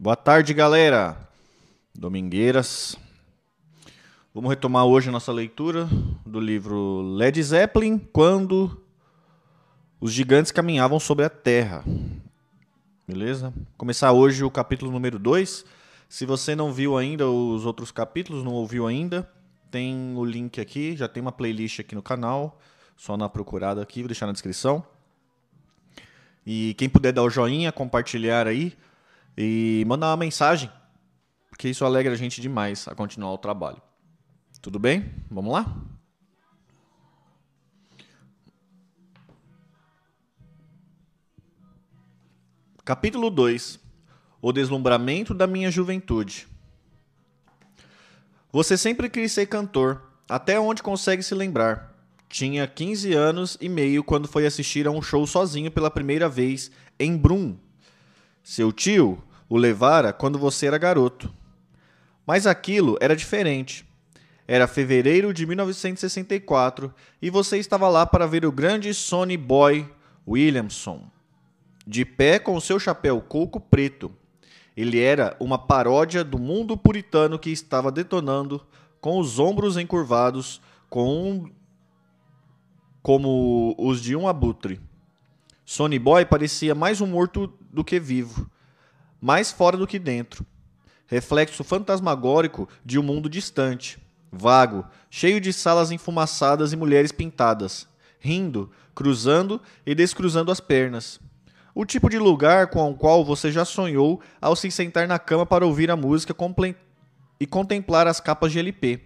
Boa tarde, galera. Domingueiras. Vamos retomar hoje a nossa leitura do livro Led Zeppelin, quando os gigantes caminhavam sobre a terra. Beleza? Começar hoje o capítulo número 2. Se você não viu ainda os outros capítulos, não ouviu ainda, tem o link aqui, já tem uma playlist aqui no canal, só na procurada aqui, vou deixar na descrição. E quem puder dar o joinha, compartilhar aí e mandar uma mensagem, porque isso alegra a gente demais a continuar o trabalho. Tudo bem? Vamos lá? Capítulo 2 O deslumbramento da minha juventude. Você sempre quis ser cantor, até onde consegue se lembrar. Tinha 15 anos e meio quando foi assistir a um show sozinho pela primeira vez em Brum. Seu tio o levara quando você era garoto. Mas aquilo era diferente. Era fevereiro de 1964 e você estava lá para ver o grande Sonny Boy Williamson, de pé com o seu chapéu coco preto ele era uma paródia do mundo puritano que estava detonando com os ombros encurvados com um, como os de um abutre. Sonny Boy parecia mais um morto do que vivo, mais fora do que dentro. Reflexo fantasmagórico de um mundo distante, vago, cheio de salas enfumaçadas e mulheres pintadas, rindo, cruzando e descruzando as pernas o tipo de lugar com o qual você já sonhou ao se sentar na cama para ouvir a música e contemplar as capas de LP.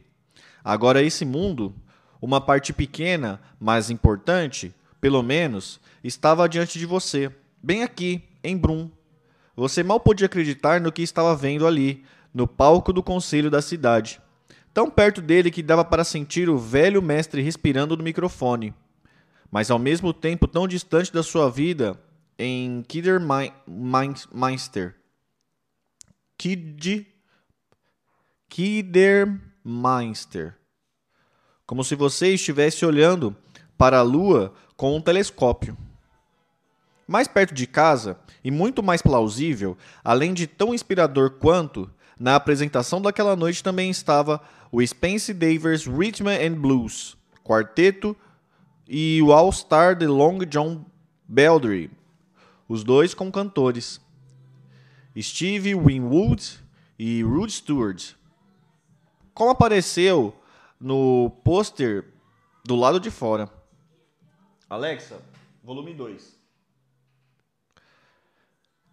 Agora, esse mundo, uma parte pequena, mas importante, pelo menos, estava diante de você, bem aqui, em Brum. Você mal podia acreditar no que estava vendo ali, no palco do conselho da cidade. Tão perto dele que dava para sentir o velho mestre respirando no microfone. Mas ao mesmo tempo tão distante da sua vida em Kidderminster. Kid Kidderminster. Como se você estivesse olhando para a lua com um telescópio. Mais perto de casa, e muito mais plausível, além de tão inspirador quanto, na apresentação daquela noite também estava o Spence Davis Rhythm and Blues, quarteto e o All-Star de Long John Beldry, os dois como cantores. Steve Winwood e Rod Stewart. Como apareceu no pôster do lado de fora. Alexa, volume 2.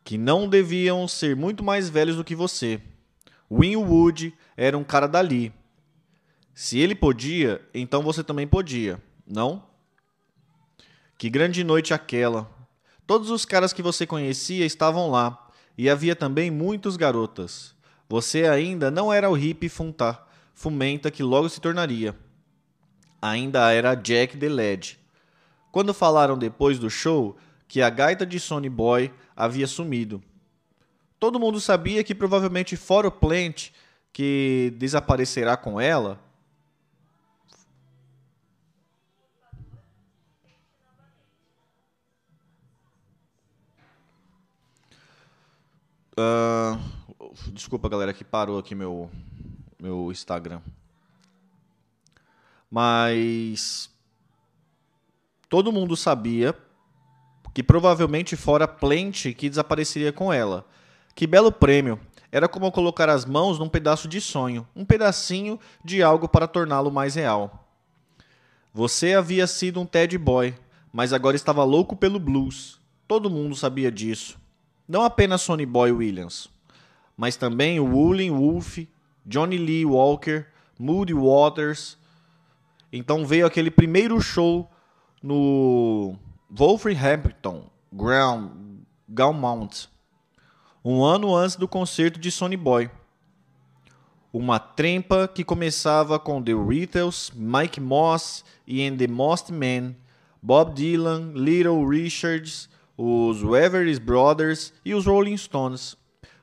Que não deviam ser muito mais velhos do que você. Winwood era um cara dali. Se ele podia, então você também podia, não? Que grande noite aquela, Todos os caras que você conhecia estavam lá, e havia também muitos garotas. Você ainda não era o hippie funta, fumenta que logo se tornaria. Ainda era Jack the Led. Quando falaram depois do show que a gaita de Sonny Boy havia sumido. Todo mundo sabia que provavelmente fora o Plant, que desaparecerá com ela, Uh, desculpa, galera, que parou aqui meu, meu Instagram. Mas todo mundo sabia que provavelmente fora Plant que desapareceria com ela. Que belo prêmio! Era como colocar as mãos num pedaço de sonho, um pedacinho de algo para torná-lo mais real. Você havia sido um Ted Boy, mas agora estava louco pelo blues. Todo mundo sabia disso. Não apenas Sonny Boy Williams, mas também o Wooling Wolf, Johnny Lee Walker, Moody Waters. Então veio aquele primeiro show no Wolverhampton Ground, Gaumont, um ano antes do concerto de Sonny Boy. Uma trempa que começava com The Beatles, Mike Moss e And the Most Men, Bob Dylan, Little Richards, os Everest Brothers e os Rolling Stones.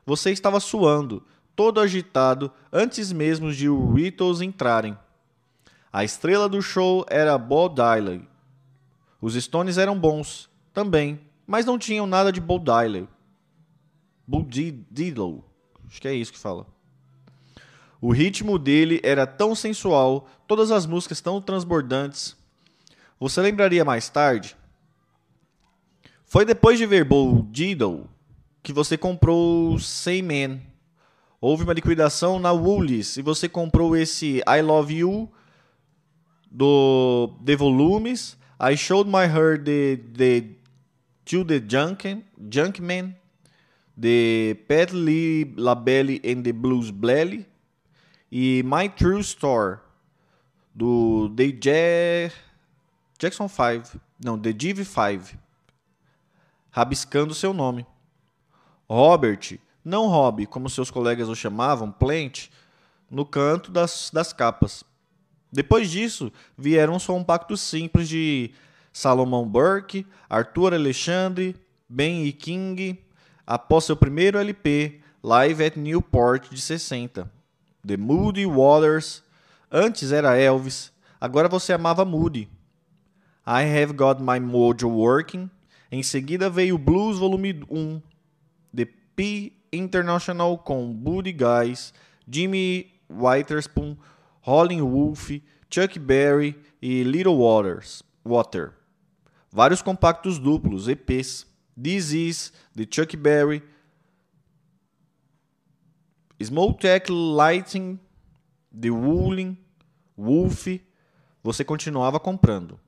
Você estava suando, todo agitado, antes mesmo de os Beatles entrarem. A estrela do show era Bob Dylan. Os Stones eram bons, também, mas não tinham nada de Bob Dylan. Diddle. Acho que é isso que fala. O ritmo dele era tão sensual, todas as músicas tão transbordantes. Você lembraria mais tarde? Foi depois de ver Bo que você comprou Man. Houve uma liquidação na Woolies e você comprou esse I Love You do The Volumes. I Showed My Heart the, the, to the Junk, Junkman. The Pat Lee LaBelle and the Blues Blelly. E My True Store do The ja Jackson 5. Não, The Div 5. Rabiscando seu nome. Robert, não Rob, como seus colegas o chamavam, Plant, no canto das, das capas. Depois disso, vieram só um pacto simples de Salomon Burke, Arthur Alexandre, Ben E. King, após seu primeiro LP, Live at Newport de 60. The Moody Waters, antes era Elvis, agora você amava Moody. I Have Got My Mojo Working, em seguida veio Blues Volume 1, P International com Buddy Guys, Jimmy Witherspoon, Rolling Wolf, Chuck Berry e Little Waters, Water. Vários compactos duplos, EPs. Is, The Chuck Berry, Small Tech Lighting, The Wooling, Wolf. Você continuava comprando.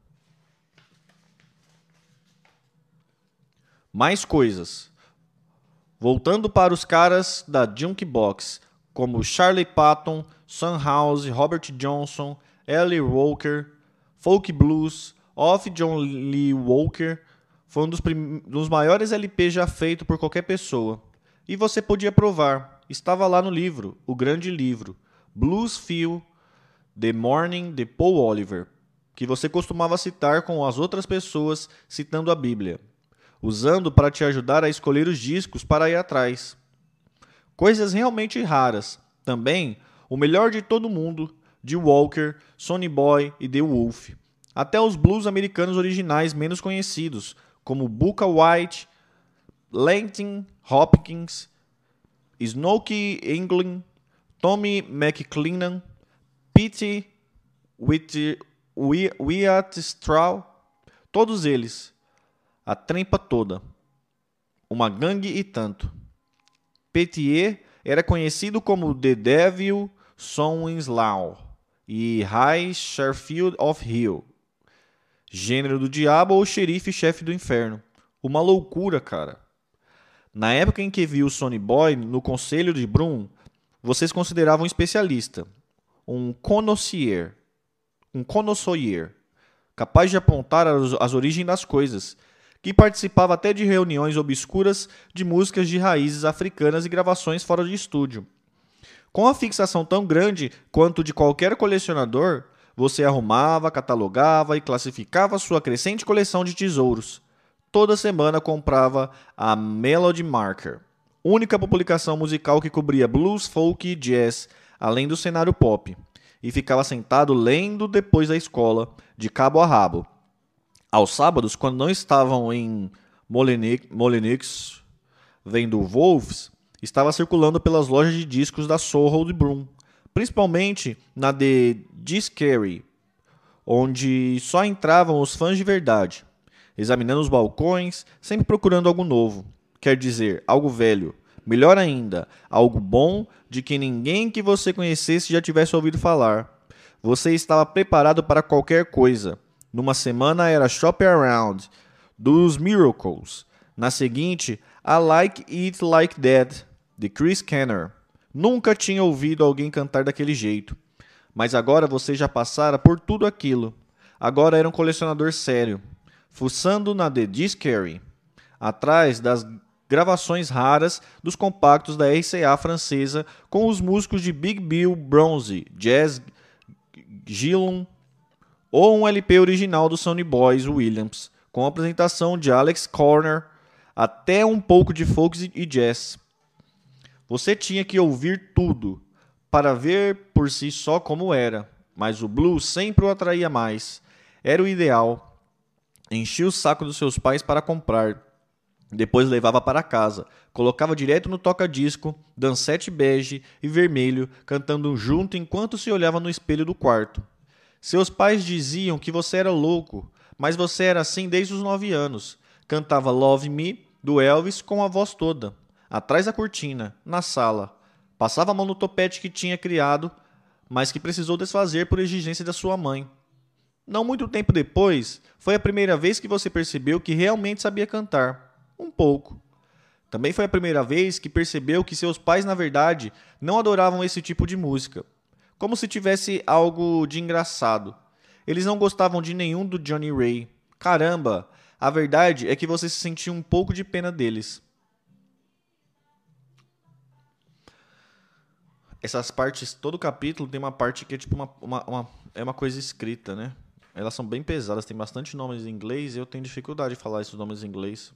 Mais coisas. Voltando para os caras da Junkbox, como Charlie Patton, Sunhouse, Robert Johnson, Ellie Walker, Folk Blues, Off John Lee Walker, foi um dos, dos maiores LPs já feito por qualquer pessoa. E você podia provar, estava lá no livro, o grande livro, Blues Feel, The Morning, de Paul Oliver, que você costumava citar com as outras pessoas citando a Bíblia usando para te ajudar a escolher os discos para ir atrás. Coisas realmente raras. Também o melhor de todo mundo, de Walker, Sonny Boy e The Wolf. Até os blues americanos originais menos conhecidos, como Booker White, Langton Hopkins, Snooky England, Tommy McClennan, Pete Wyatt Straw, todos eles a trempa toda. Uma gangue e tanto. Petier era conhecido como The Devil Sons-Law e High Sherfield of Hill. Gênero do diabo ou xerife-chefe do inferno. Uma loucura, cara. Na época em que viu Sonny Boy no conselho de Brum, vocês consideravam um especialista, um connoisseur, um connoisseur, capaz de apontar as, as origens das coisas que participava até de reuniões obscuras de músicas de raízes africanas e gravações fora de estúdio. Com a fixação tão grande quanto de qualquer colecionador, você arrumava, catalogava e classificava sua crescente coleção de tesouros. Toda semana comprava a Melody Marker, única publicação musical que cobria blues, folk e jazz, além do cenário pop, e ficava sentado lendo depois da escola, de cabo a rabo aos sábados, quando não estavam em Molenix vendo Wolves, estava circulando pelas lojas de discos da Soho de Broom, principalmente na de Discary, onde só entravam os fãs de verdade, examinando os balcões, sempre procurando algo novo, quer dizer, algo velho, melhor ainda, algo bom de que ninguém que você conhecesse já tivesse ouvido falar. Você estava preparado para qualquer coisa numa semana era Shop Around, dos Miracles. Na seguinte, I Like It Like That, de Chris Kenner. Nunca tinha ouvido alguém cantar daquele jeito. Mas agora você já passara por tudo aquilo. Agora era um colecionador sério. Fuçando na The Discary, atrás das gravações raras dos compactos da RCA francesa com os músicos de Big Bill Bronze, Jazz Gillon, ou um LP original do Sony Boys Williams, com a apresentação de Alex Corner, até um pouco de folk e jazz. Você tinha que ouvir tudo para ver por si só como era, mas o blues sempre o atraía mais. Era o ideal. Enchia o saco dos seus pais para comprar. Depois levava para casa, colocava direto no toca-disco, dansete bege e vermelho, cantando junto enquanto se olhava no espelho do quarto. Seus pais diziam que você era louco, mas você era assim desde os nove anos. Cantava Love Me, do Elvis, com a voz toda, atrás da cortina, na sala. Passava a mão no topete que tinha criado, mas que precisou desfazer por exigência da sua mãe. Não muito tempo depois, foi a primeira vez que você percebeu que realmente sabia cantar. Um pouco. Também foi a primeira vez que percebeu que seus pais, na verdade, não adoravam esse tipo de música. Como se tivesse algo de engraçado. Eles não gostavam de nenhum do Johnny Ray. Caramba, a verdade é que você se sentia um pouco de pena deles. Essas partes, todo capítulo tem uma parte que é tipo uma, uma, uma é uma coisa escrita, né? Elas são bem pesadas, tem bastante nomes em inglês e eu tenho dificuldade de falar esses nomes em inglês.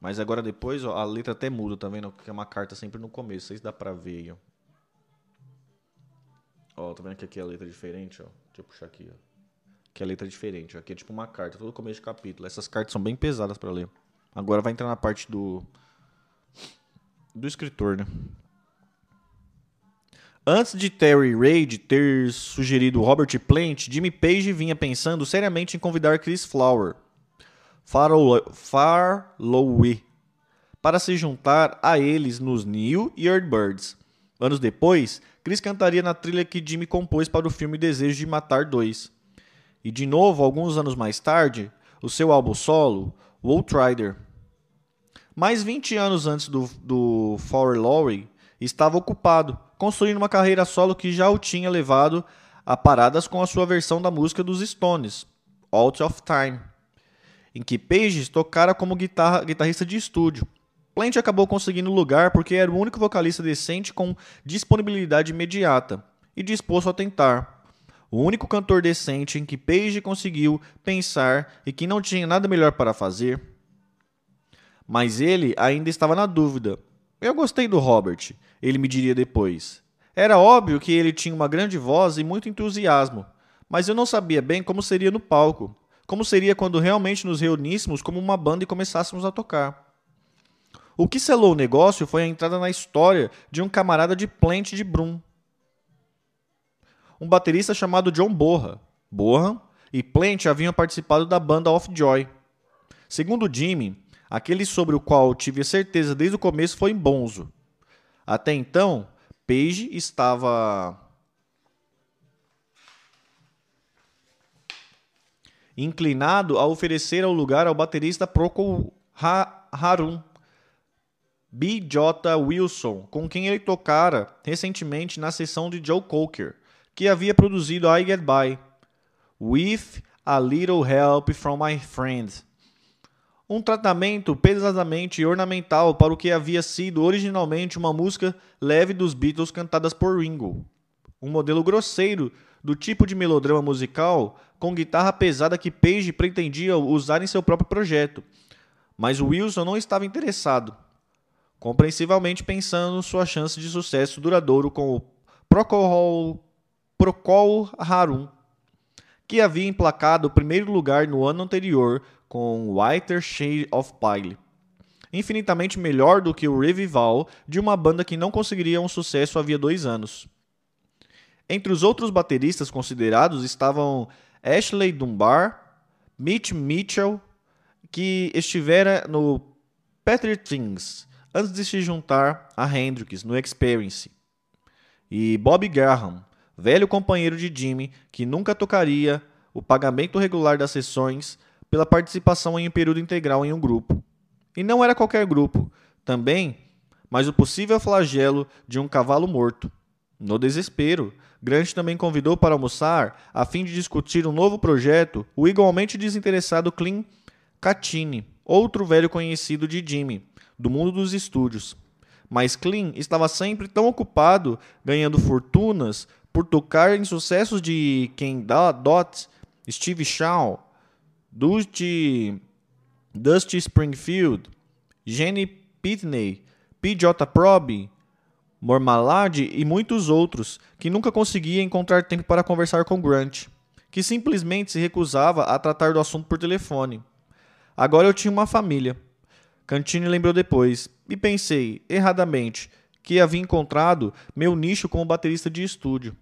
Mas agora depois, ó, a letra até muda, tá vendo? Que é uma carta sempre no começo, sei se dá pra ver aí, ó. Ó, tá vendo que aqui é a letra diferente, ó? Deixa eu puxar aqui, ó. Que é a letra diferente, ó. Aqui é tipo uma carta, todo começo de capítulo. Essas cartas são bem pesadas para ler. Agora vai entrar na parte do do escritor, né? Antes de Terry Reid ter sugerido Robert Plant, Jimmy Page vinha pensando seriamente em convidar Chris Flower, Farlowe, para se juntar a eles nos New Yardbirds. Anos depois, Chris cantaria na trilha que Jimmy compôs para o filme Desejo de Matar 2. E de novo, alguns anos mais tarde, o seu álbum solo, Outrider. Mais 20 anos antes do, do Farlowe, estava ocupado construindo uma carreira solo que já o tinha levado a paradas com a sua versão da música dos Stones, Out of Time, em que Page tocara como guitarra, guitarrista de estúdio. Plant acabou conseguindo lugar porque era o único vocalista decente com disponibilidade imediata e disposto a tentar. O único cantor decente em que Page conseguiu pensar e que não tinha nada melhor para fazer. Mas ele ainda estava na dúvida. Eu gostei do Robert, ele me diria depois. Era óbvio que ele tinha uma grande voz e muito entusiasmo, mas eu não sabia bem como seria no palco, como seria quando realmente nos reuníssemos como uma banda e começássemos a tocar. O que selou o negócio foi a entrada na história de um camarada de Plant de Brum. Um baterista chamado John Borra. Borra e Plant haviam participado da banda Off Joy. Segundo Jimmy, aquele sobre o qual tive certeza desde o começo foi Bonzo. Até então, Page estava inclinado a oferecer o lugar ao baterista Procol Harum B.J. Wilson, com quem ele tocara recentemente na sessão de Joe Cocker, que havia produzido I Get By, With a Little Help from My Friend um tratamento pesadamente ornamental para o que havia sido originalmente uma música leve dos Beatles cantadas por Ringo. Um modelo grosseiro do tipo de melodrama musical com guitarra pesada que Page pretendia usar em seu próprio projeto. Mas Wilson não estava interessado, compreensivelmente pensando sua chance de sucesso duradouro com o Procol, Procol Harum, que havia emplacado o primeiro lugar no ano anterior com Whiter Shade of Pale. Infinitamente melhor do que o revival de uma banda que não conseguiria um sucesso havia dois anos. Entre os outros bateristas considerados estavam Ashley Dunbar, Mitch Mitchell, que estivera no Patriot Things antes de se juntar a Hendrix no Experience, e Bob Graham, velho companheiro de Jimmy que nunca tocaria o pagamento regular das sessões pela participação em um período integral em um grupo. E não era qualquer grupo, também, mas o possível flagelo de um cavalo morto. No desespero, Grant também convidou para almoçar, a fim de discutir um novo projeto, o igualmente desinteressado Clint Catini, outro velho conhecido de Jimmy, do mundo dos estúdios. Mas Clint estava sempre tão ocupado ganhando fortunas por tocar em sucessos de Ken Dot, Steve Shaw, Dusty, Dusty Springfield, Jenny Pitney, P.J. Proby, Mormalade e muitos outros que nunca conseguia encontrar tempo para conversar com Grant, que simplesmente se recusava a tratar do assunto por telefone. Agora eu tinha uma família. Cantini lembrou depois, e pensei, erradamente, que havia encontrado meu nicho como baterista de estúdio.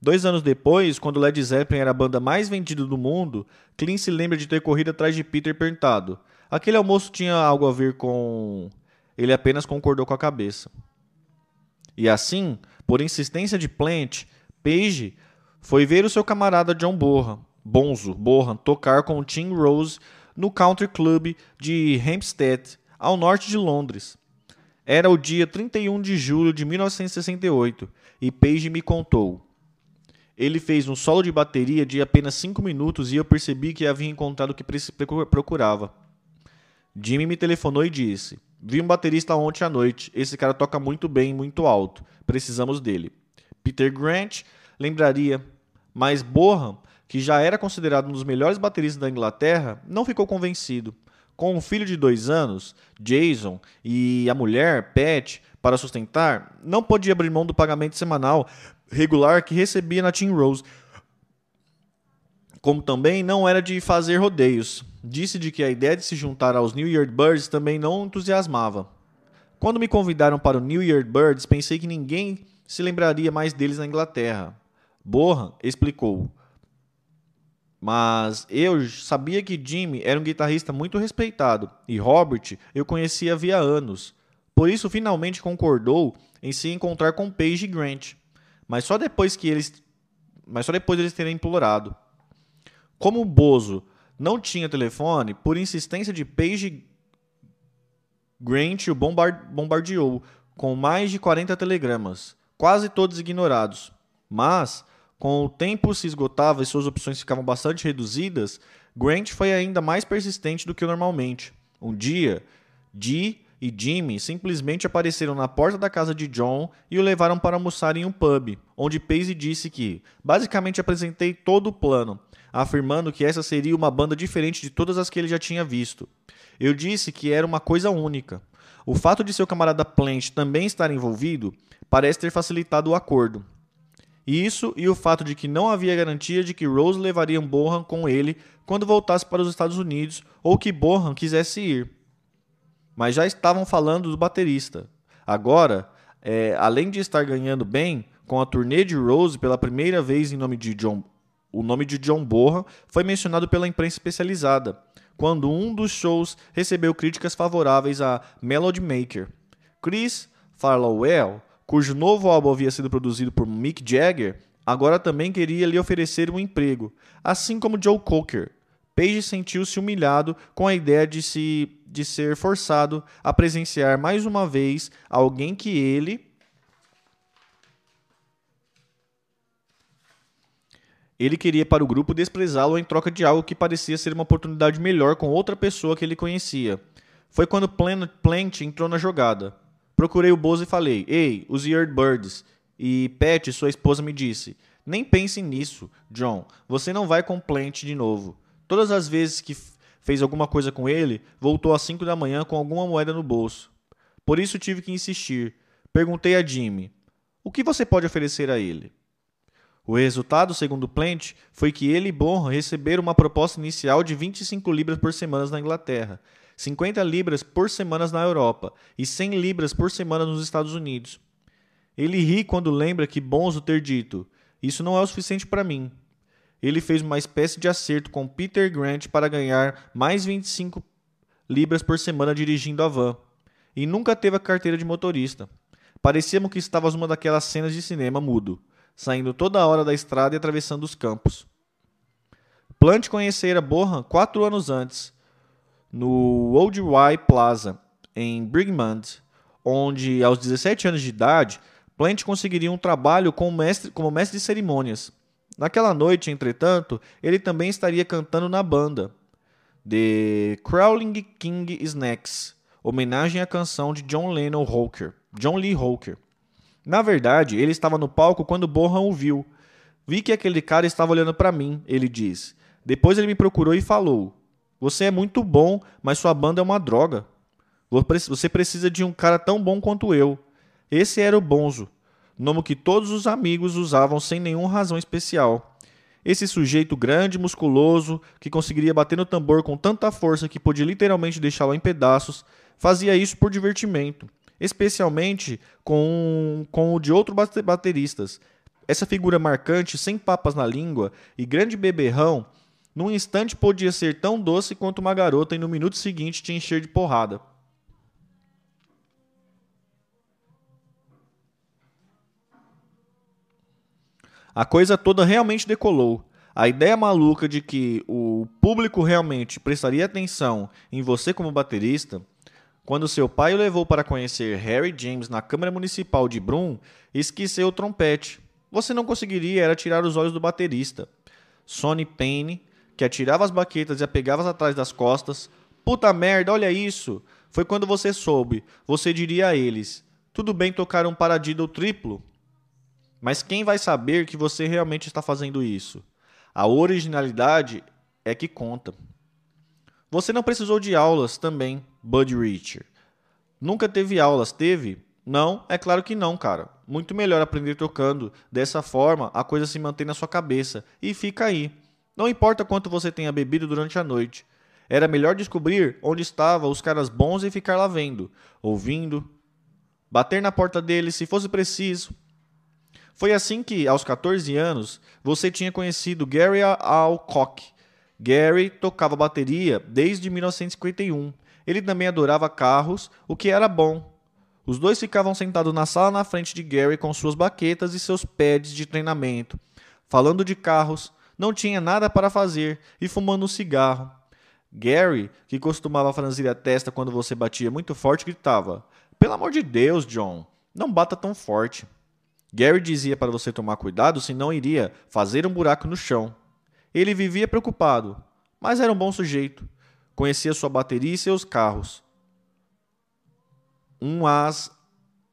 Dois anos depois, quando Led Zeppelin era a banda mais vendida do mundo, Clint se lembra de ter corrido atrás de Peter perguntado: aquele almoço tinha algo a ver com. Ele apenas concordou com a cabeça. E assim, por insistência de Plant, Page foi ver o seu camarada John Borra, Bonzo Borra tocar com Tim Rose no Country Club de Hampstead, ao norte de Londres. Era o dia 31 de julho de 1968 e Page me contou. Ele fez um solo de bateria de apenas 5 minutos e eu percebi que havia encontrado o que procurava. Jimmy me telefonou e disse: Vi um baterista ontem à noite. Esse cara toca muito bem, muito alto. Precisamos dele. Peter Grant lembraria, mas Bohan, que já era considerado um dos melhores bateristas da Inglaterra, não ficou convencido. Com um filho de dois anos, Jason, e a mulher, Pat, para sustentar, não podia abrir mão do pagamento semanal regular que recebia na Team Rose. Como também não era de fazer rodeios. Disse de que a ideia de se juntar aos New Year Birds também não entusiasmava. Quando me convidaram para o New Year Birds, pensei que ninguém se lembraria mais deles na Inglaterra. Borra explicou. Mas eu sabia que Jimmy era um guitarrista muito respeitado e Robert eu conhecia havia anos. Por isso, finalmente concordou em se encontrar com Paige Grant mas só depois que eles mas só depois eles terem implorado. Como o Bozo não tinha telefone, por insistência de Page Grant o bombardeou com mais de 40 telegramas, quase todos ignorados. Mas, com o tempo se esgotava e suas opções ficavam bastante reduzidas, Grant foi ainda mais persistente do que normalmente. Um dia, Dee e Jimmy simplesmente apareceram na porta da casa de John e o levaram para almoçar em um pub, onde Pace disse que, basicamente, apresentei todo o plano, afirmando que essa seria uma banda diferente de todas as que ele já tinha visto. Eu disse que era uma coisa única. O fato de seu camarada Plant também estar envolvido parece ter facilitado o acordo. Isso e o fato de que não havia garantia de que Rose levaria Bohan com ele quando voltasse para os Estados Unidos ou que Bohan quisesse ir mas já estavam falando do baterista. Agora, é, além de estar ganhando bem, com a turnê de Rose pela primeira vez em nome de John, o nome de John Borra foi mencionado pela imprensa especializada, quando um dos shows recebeu críticas favoráveis a Melody Maker. Chris Farlowell, cujo novo álbum havia sido produzido por Mick Jagger, agora também queria lhe oferecer um emprego, assim como Joe Cocker. Page sentiu-se humilhado com a ideia de se de ser forçado a presenciar mais uma vez alguém que ele Ele queria para o grupo desprezá-lo em troca de algo que parecia ser uma oportunidade melhor com outra pessoa que ele conhecia. Foi quando Plant entrou na jogada. Procurei o Bozo e falei: Ei, os Yardbirds. E Pat, sua esposa, me disse: Nem pense nisso, John. Você não vai com Plant de novo. Todas as vezes que fez alguma coisa com ele, voltou às 5 da manhã com alguma moeda no bolso. Por isso tive que insistir. Perguntei a Jimmy: O que você pode oferecer a ele? O resultado, segundo Plant, foi que ele e Bonham receberam uma proposta inicial de 25 libras por semana na Inglaterra, 50 libras por semana na Europa e 100 libras por semana nos Estados Unidos. Ele ri quando lembra que Bonzo ter dito: Isso não é o suficiente para mim ele fez uma espécie de acerto com Peter Grant para ganhar mais 25 libras por semana dirigindo a van. E nunca teve a carteira de motorista. Parecíamos que estávamos numa daquelas cenas de cinema mudo, saindo toda hora da estrada e atravessando os campos. Plant conhecera Bohan quatro anos antes, no Old Y Plaza, em Brigmond, onde, aos 17 anos de idade, Plant conseguiria um trabalho como mestre, como mestre de cerimônias Naquela noite, entretanto, ele também estaria cantando na banda The Crawling King Snacks, homenagem à canção de John Lennon Hawker, John Lee Hawker. Na verdade, ele estava no palco quando Bohan o viu. Vi que aquele cara estava olhando para mim, ele diz. Depois ele me procurou e falou: Você é muito bom, mas sua banda é uma droga. Você precisa de um cara tão bom quanto eu. Esse era o Bonzo nome que todos os amigos usavam sem nenhuma razão especial. Esse sujeito grande, musculoso, que conseguiria bater no tambor com tanta força que podia literalmente deixá-lo em pedaços, fazia isso por divertimento, especialmente com, com o de outros bateristas. Essa figura marcante, sem papas na língua e grande beberrão, num instante podia ser tão doce quanto uma garota e no minuto seguinte te encher de porrada. A coisa toda realmente decolou. A ideia maluca de que o público realmente prestaria atenção em você como baterista, quando seu pai o levou para conhecer Harry James na Câmara Municipal de Brum, esqueceu o trompete. Você não conseguiria era tirar os olhos do baterista. Sonny Payne, que atirava as baquetas e a pegava atrás das costas. Puta merda, olha isso! Foi quando você soube. Você diria a eles: Tudo bem tocar um paradiddle triplo? Mas quem vai saber que você realmente está fazendo isso? A originalidade é que conta. Você não precisou de aulas também, Bud Richer. Nunca teve aulas, teve? Não, é claro que não, cara. Muito melhor aprender tocando. Dessa forma, a coisa se mantém na sua cabeça e fica aí. Não importa quanto você tenha bebido durante a noite. Era melhor descobrir onde estavam os caras bons e ficar lá vendo, ouvindo, bater na porta deles se fosse preciso, foi assim que, aos 14 anos, você tinha conhecido Gary Alcock. Gary tocava bateria desde 1951. Ele também adorava carros, o que era bom. Os dois ficavam sentados na sala na frente de Gary com suas baquetas e seus pads de treinamento, falando de carros, não tinha nada para fazer e fumando um cigarro. Gary, que costumava franzir a testa quando você batia muito forte, gritava: Pelo amor de Deus, John, não bata tão forte. Gary dizia para você tomar cuidado, senão iria fazer um buraco no chão. Ele vivia preocupado, mas era um bom sujeito. Conhecia sua bateria e seus carros. Um as,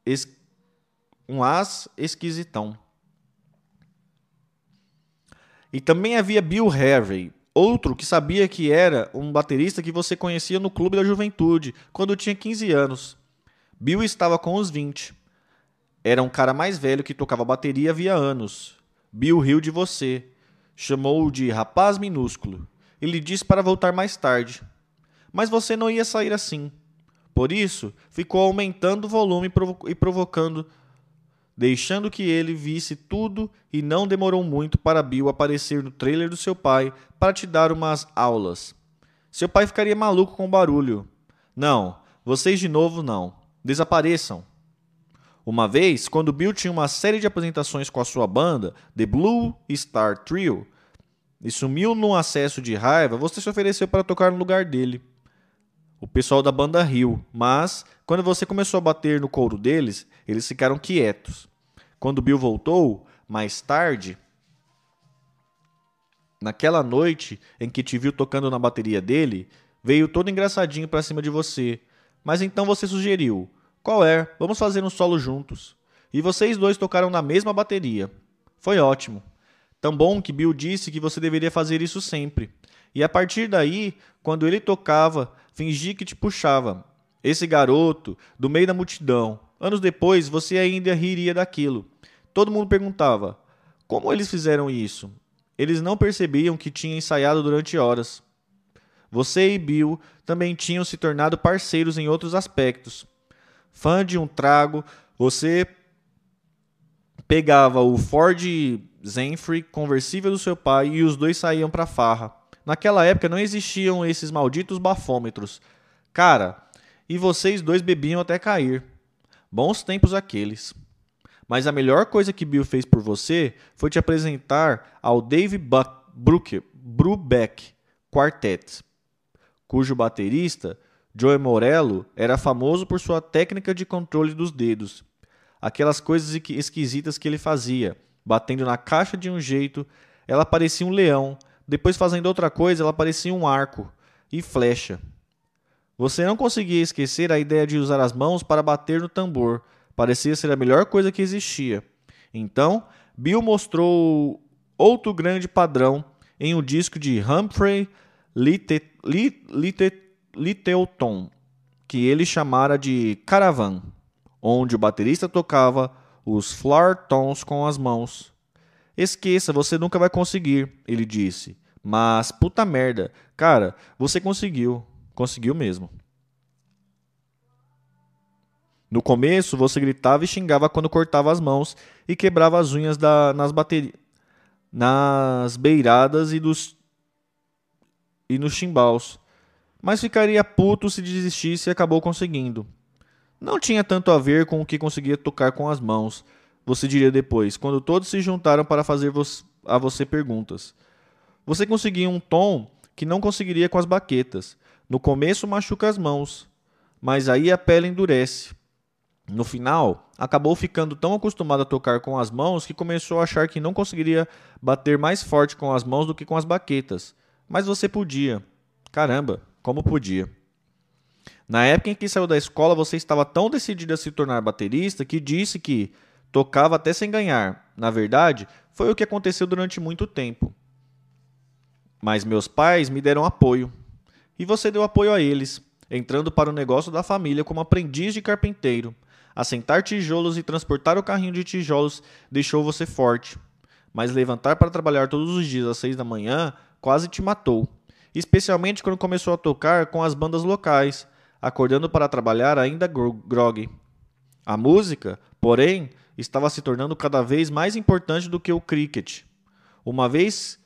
es, um as esquisitão. E também havia Bill Harvey, outro que sabia que era um baterista que você conhecia no clube da juventude, quando tinha 15 anos. Bill estava com os 20. Era um cara mais velho que tocava bateria havia anos. Bill riu de você. Chamou-o de rapaz minúsculo. E lhe disse para voltar mais tarde. Mas você não ia sair assim. Por isso, ficou aumentando o volume e provocando, deixando que ele visse tudo e não demorou muito para Bill aparecer no trailer do seu pai para te dar umas aulas. Seu pai ficaria maluco com o barulho. Não, vocês de novo não. Desapareçam. Uma vez, quando Bill tinha uma série de apresentações com a sua banda, The Blue Star Trio, e sumiu num acesso de raiva, você se ofereceu para tocar no lugar dele. O pessoal da banda riu, mas quando você começou a bater no couro deles, eles ficaram quietos. Quando Bill voltou, mais tarde, naquela noite em que te viu tocando na bateria dele, veio todo engraçadinho para cima de você. Mas então você sugeriu: qual é? Vamos fazer um solo juntos. E vocês dois tocaram na mesma bateria. Foi ótimo. Tão bom que Bill disse que você deveria fazer isso sempre. E a partir daí, quando ele tocava, fingi que te puxava. Esse garoto, do meio da multidão. Anos depois, você ainda riria daquilo. Todo mundo perguntava: como eles fizeram isso? Eles não percebiam que tinha ensaiado durante horas. Você e Bill também tinham se tornado parceiros em outros aspectos fã de um trago, você pegava o Ford Zenfrey conversível do seu pai e os dois saíam para farra. Naquela época não existiam esses malditos bafômetros. Cara, e vocês dois bebiam até cair. Bons tempos aqueles. Mas a melhor coisa que Bill fez por você foi te apresentar ao Dave Buck, Brubeck Quartet, cujo baterista Joey Morello era famoso por sua técnica de controle dos dedos. Aquelas coisas esquisitas que ele fazia, batendo na caixa de um jeito, ela parecia um leão, depois fazendo outra coisa, ela parecia um arco e flecha. Você não conseguia esquecer a ideia de usar as mãos para bater no tambor, parecia ser a melhor coisa que existia. Então, Bill mostrou outro grande padrão em um disco de Humphrey Lyttelton Littleton, que ele chamara de Caravan, onde o baterista tocava os floor tons com as mãos. Esqueça, você nunca vai conseguir, ele disse. Mas, puta merda, cara, você conseguiu. Conseguiu mesmo. No começo, você gritava e xingava quando cortava as mãos e quebrava as unhas da, nas nas beiradas e dos e nos chimbaus. Mas ficaria puto se desistisse e acabou conseguindo. Não tinha tanto a ver com o que conseguia tocar com as mãos, você diria depois, quando todos se juntaram para fazer a você perguntas. Você conseguia um tom que não conseguiria com as baquetas. No começo machuca as mãos, mas aí a pele endurece. No final, acabou ficando tão acostumado a tocar com as mãos que começou a achar que não conseguiria bater mais forte com as mãos do que com as baquetas. Mas você podia. Caramba, como podia. Na época em que saiu da escola, você estava tão decidido a se tornar baterista que disse que tocava até sem ganhar. Na verdade, foi o que aconteceu durante muito tempo. Mas meus pais me deram apoio. E você deu apoio a eles, entrando para o negócio da família como aprendiz de carpinteiro. Assentar tijolos e transportar o carrinho de tijolos deixou você forte. Mas levantar para trabalhar todos os dias às seis da manhã quase te matou. Especialmente quando começou a tocar com as bandas locais, acordando para trabalhar ainda grog. A música, porém, estava se tornando cada vez mais importante do que o cricket. Uma vez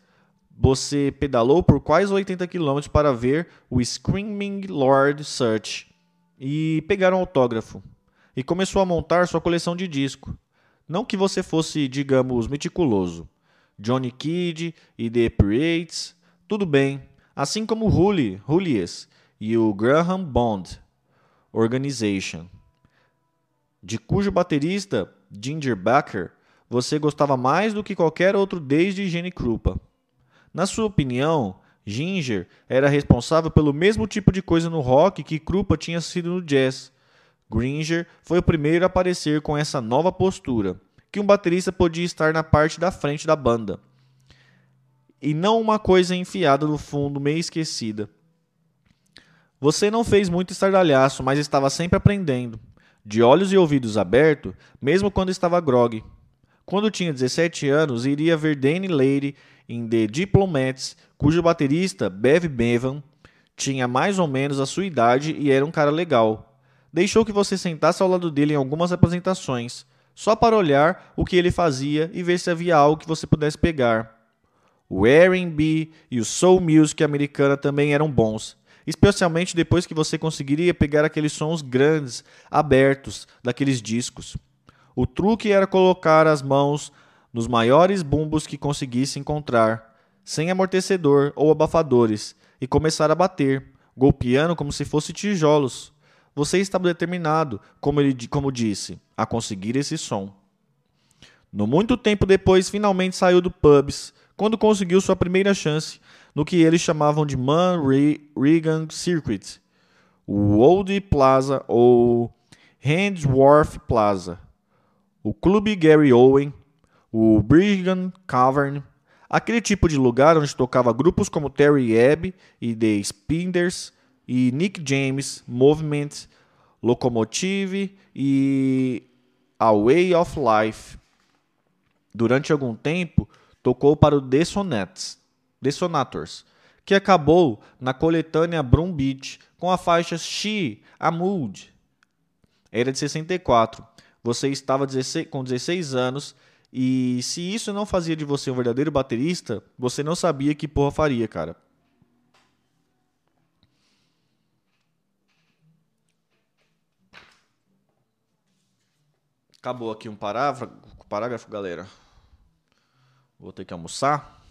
você pedalou por quase 80 km para ver o Screaming Lord Search e pegar um autógrafo. E começou a montar sua coleção de disco. Não que você fosse, digamos, meticuloso. Johnny Kidd e The Pirates, tudo bem. Assim como Hully, Julius e o Graham Bond Organization, de cujo baterista Ginger Baker você gostava mais do que qualquer outro desde Jenny Krupa. Na sua opinião, Ginger era responsável pelo mesmo tipo de coisa no rock que Krupa tinha sido no jazz. Gringer foi o primeiro a aparecer com essa nova postura, que um baterista podia estar na parte da frente da banda, e não uma coisa enfiada no fundo, meio esquecida. Você não fez muito estardalhaço, mas estava sempre aprendendo de olhos e ouvidos abertos, mesmo quando estava grog. Quando tinha 17 anos, iria ver Danny Lady em The Diplomats, cujo baterista, Bev Bevan, tinha mais ou menos a sua idade e era um cara legal. Deixou que você sentasse ao lado dele em algumas apresentações, só para olhar o que ele fazia e ver se havia algo que você pudesse pegar. O R&B e o soul music americana também eram bons, especialmente depois que você conseguiria pegar aqueles sons grandes, abertos, daqueles discos. O truque era colocar as mãos nos maiores bumbos que conseguisse encontrar, sem amortecedor ou abafadores, e começar a bater, golpeando como se fosse tijolos. Você estava determinado, como ele como disse, a conseguir esse som. No muito tempo depois, finalmente saiu do pubs, quando conseguiu sua primeira chance no que eles chamavam de Man Regan Circuit, o Old Plaza ou Handsworth Plaza, o Clube Gary Owen, o Brigham Cavern, aquele tipo de lugar onde tocava grupos como Terry Ebb e The Spinders e Nick James, Movement, Locomotive e A Way of Life. Durante algum tempo, tocou para o The Sonettes. The Sonators, que acabou na coletânea Broom Beach com a faixa She, a Mood. Era de 64. Você estava 16, com 16 anos e se isso não fazia de você um verdadeiro baterista, você não sabia que porra faria, cara. Acabou aqui um parágrafo, parágrafo, galera. Vou ter que almoçar.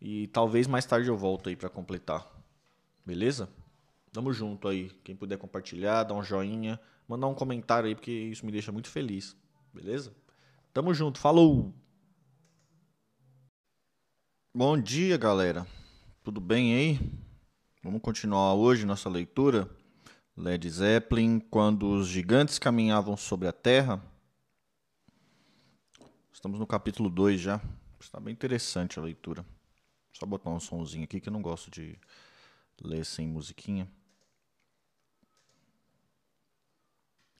E talvez mais tarde eu volto aí para completar. Beleza? Tamo junto aí. Quem puder compartilhar, dar um joinha, mandar um comentário aí, porque isso me deixa muito feliz. Beleza? Tamo junto. Falou! Bom dia, galera. Tudo bem aí? Vamos continuar hoje nossa leitura. Led Zeppelin, quando os gigantes caminhavam sobre a terra. Estamos no capítulo 2 já. Está bem interessante a leitura. Só botar um sonzinho aqui que eu não gosto de ler sem musiquinha.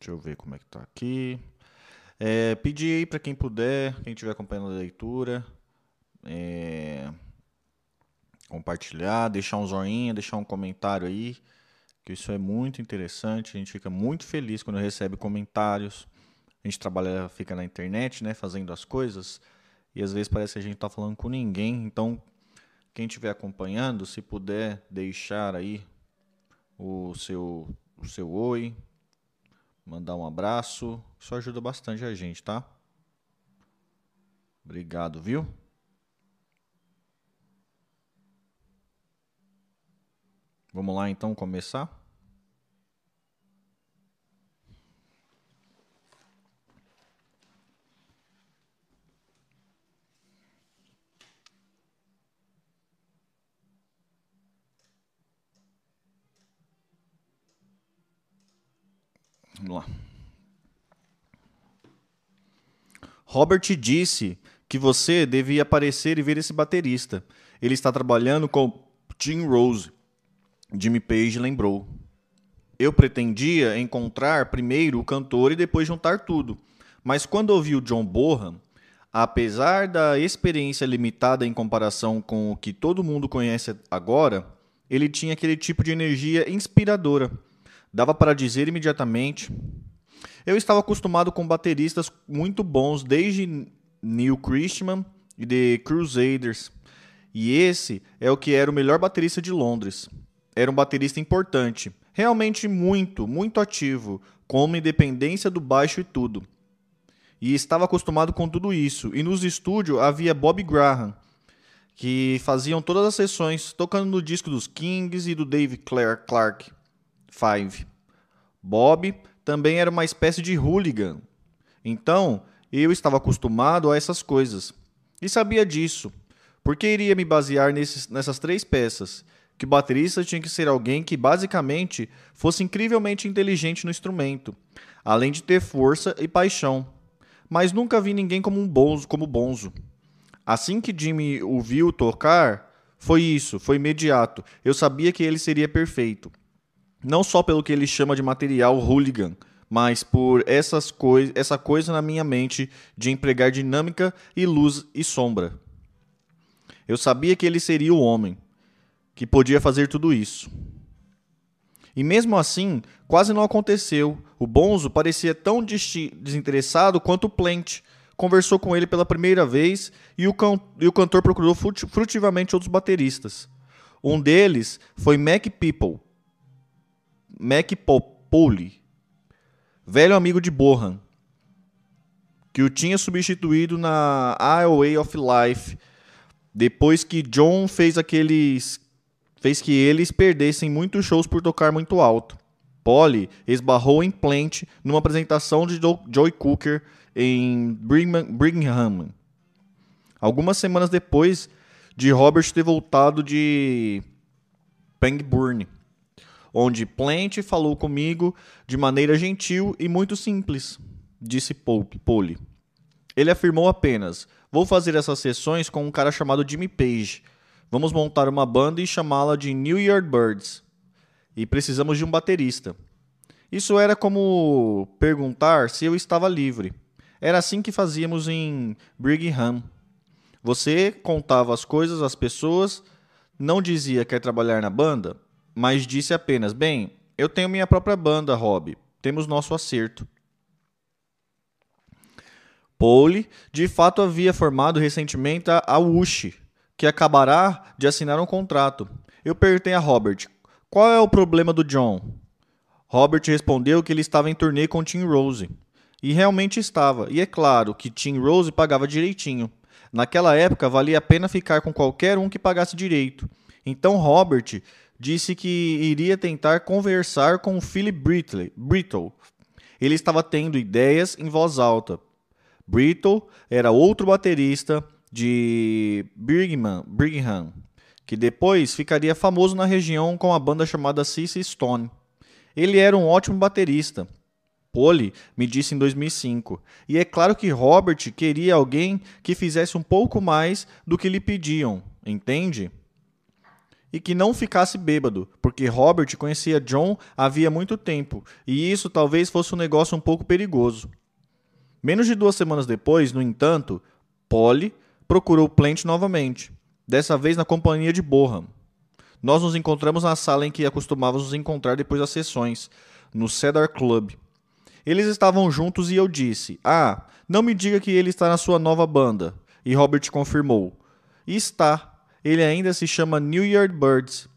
Deixa eu ver como é que tá aqui. É, aí para quem puder, quem estiver acompanhando a leitura, é, compartilhar, deixar um joinha, deixar um comentário aí, que isso é muito interessante. A gente fica muito feliz quando recebe comentários. A gente trabalha, fica na internet, né, fazendo as coisas, e às vezes parece que a gente está falando com ninguém. Então, quem estiver acompanhando, se puder deixar aí o seu, o seu oi, mandar um abraço, isso ajuda bastante a gente, tá? Obrigado, viu? Vamos lá então começar? Vamos lá. Robert disse que você devia aparecer e ver esse baterista. Ele está trabalhando com Tim Rose. Jimmy Page lembrou. Eu pretendia encontrar primeiro o cantor e depois juntar tudo. Mas quando ouvi o John Bohan, apesar da experiência limitada em comparação com o que todo mundo conhece agora, ele tinha aquele tipo de energia inspiradora Dava para dizer imediatamente. Eu estava acostumado com bateristas muito bons desde Neil Christman e The Crusaders. E esse é o que era o melhor baterista de Londres. Era um baterista importante, realmente muito, muito ativo, com uma independência do baixo e tudo. E estava acostumado com tudo isso. E nos estúdios havia Bob Graham, que faziam todas as sessões, tocando no disco dos Kings e do Dave Clark. Five. Bob também era uma espécie de hooligan. Então, eu estava acostumado a essas coisas. E sabia disso. Porque iria me basear nesses, nessas três peças. Que o baterista tinha que ser alguém que, basicamente, fosse incrivelmente inteligente no instrumento, além de ter força e paixão. Mas nunca vi ninguém como um bonzo, como Bonzo. Assim que Jimmy o viu tocar, foi isso, foi imediato. Eu sabia que ele seria perfeito não só pelo que ele chama de material hooligan, mas por essas coi essa coisa na minha mente de empregar dinâmica e luz e sombra. Eu sabia que ele seria o homem que podia fazer tudo isso. E mesmo assim, quase não aconteceu. O Bonzo parecia tão desinteressado quanto o Plant. Conversou com ele pela primeira vez e o, can e o cantor procurou frutivamente outros bateristas. Um deles foi Mac People, Mac Popoli, velho amigo de Bohan, que o tinha substituído na Way of Life, depois que John fez aqueles fez que eles perdessem muitos shows por tocar muito alto. Polly esbarrou em Plant numa apresentação de Joy Cooker em Brigham. Algumas semanas depois de Robert ter voltado de Pangburn onde Plant falou comigo de maneira gentil e muito simples, disse Polly. Ele afirmou apenas: Vou fazer essas sessões com um cara chamado Jimmy Page. Vamos montar uma banda e chamá-la de New Birds. E precisamos de um baterista. Isso era como perguntar se eu estava livre. Era assim que fazíamos em Brigham. Você contava as coisas às pessoas, não dizia quer trabalhar na banda, mas disse apenas: Bem, eu tenho minha própria banda, Rob. Temos nosso acerto. Paul, de fato, havia formado recentemente a Wush, que acabará de assinar um contrato. Eu perguntei a Robert: Qual é o problema do John? Robert respondeu que ele estava em turnê com Tim Rose. E realmente estava. E é claro que Tim Rose pagava direitinho. Naquela época valia a pena ficar com qualquer um que pagasse direito. Então Robert disse que iria tentar conversar com Philip Brittle. Ele estava tendo ideias em voz alta. Brittle era outro baterista de Brigham, Brigham, que depois ficaria famoso na região com a banda chamada Sissy Stone. Ele era um ótimo baterista. Polly me disse em 2005. E é claro que Robert queria alguém que fizesse um pouco mais do que lhe pediam, entende? E que não ficasse bêbado, porque Robert conhecia John havia muito tempo, e isso talvez fosse um negócio um pouco perigoso. Menos de duas semanas depois, no entanto, Polly procurou Plant novamente, dessa vez na companhia de Bohan. Nós nos encontramos na sala em que acostumávamos nos encontrar depois das sessões, no Cedar Club. Eles estavam juntos e eu disse: Ah, não me diga que ele está na sua nova banda. E Robert confirmou: está. Ele ainda se chama New Year Birds.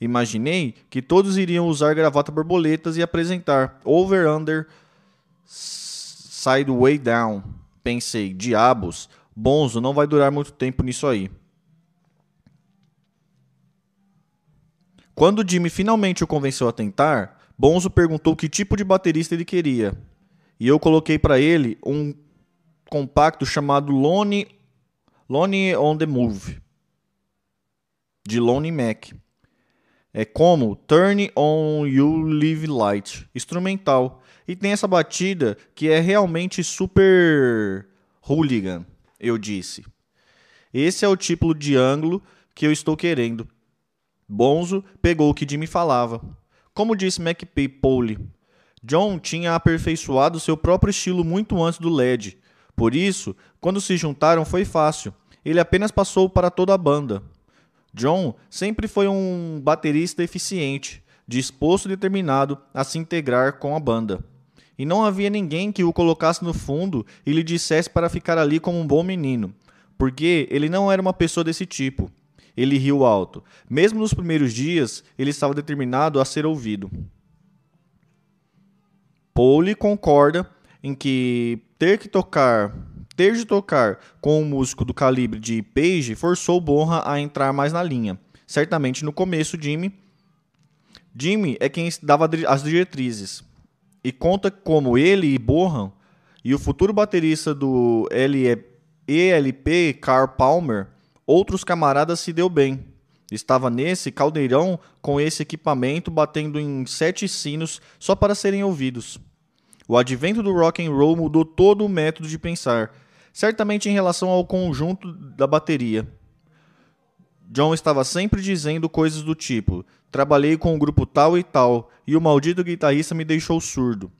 Imaginei que todos iriam usar gravata borboletas e apresentar Over Under Sideway Down. Pensei, diabos, Bonzo não vai durar muito tempo nisso aí. Quando Jimmy finalmente o convenceu a tentar, Bonzo perguntou que tipo de baterista ele queria. E eu coloquei para ele um compacto chamado Lone, Lone on the Move, de Lone Mac. É como Turn On You Live Light, instrumental. E tem essa batida que é realmente super hooligan, eu disse. Esse é o tipo de ângulo que eu estou querendo. Bonzo pegou o que Jimmy falava. Como disse McPaul, John tinha aperfeiçoado seu próprio estilo muito antes do LED. Por isso, quando se juntaram foi fácil. Ele apenas passou para toda a banda. John sempre foi um baterista eficiente, disposto e determinado a se integrar com a banda. E não havia ninguém que o colocasse no fundo e lhe dissesse para ficar ali como um bom menino, porque ele não era uma pessoa desse tipo. Ele riu alto. Mesmo nos primeiros dias, ele estava determinado a ser ouvido. Paul concorda em que ter que tocar, ter de tocar com um músico do calibre de Page forçou Bonham a entrar mais na linha. Certamente no começo, Jimmy Jimmy é quem dava as diretrizes e conta como ele e Bonham e o futuro baterista do ELP, Carl Palmer, outros camaradas se deu bem. Estava nesse caldeirão com esse equipamento batendo em sete sinos só para serem ouvidos. O advento do rock and roll mudou todo o método de pensar, certamente em relação ao conjunto da bateria. John estava sempre dizendo coisas do tipo: trabalhei com o um grupo tal e tal, e o maldito guitarrista me deixou surdo.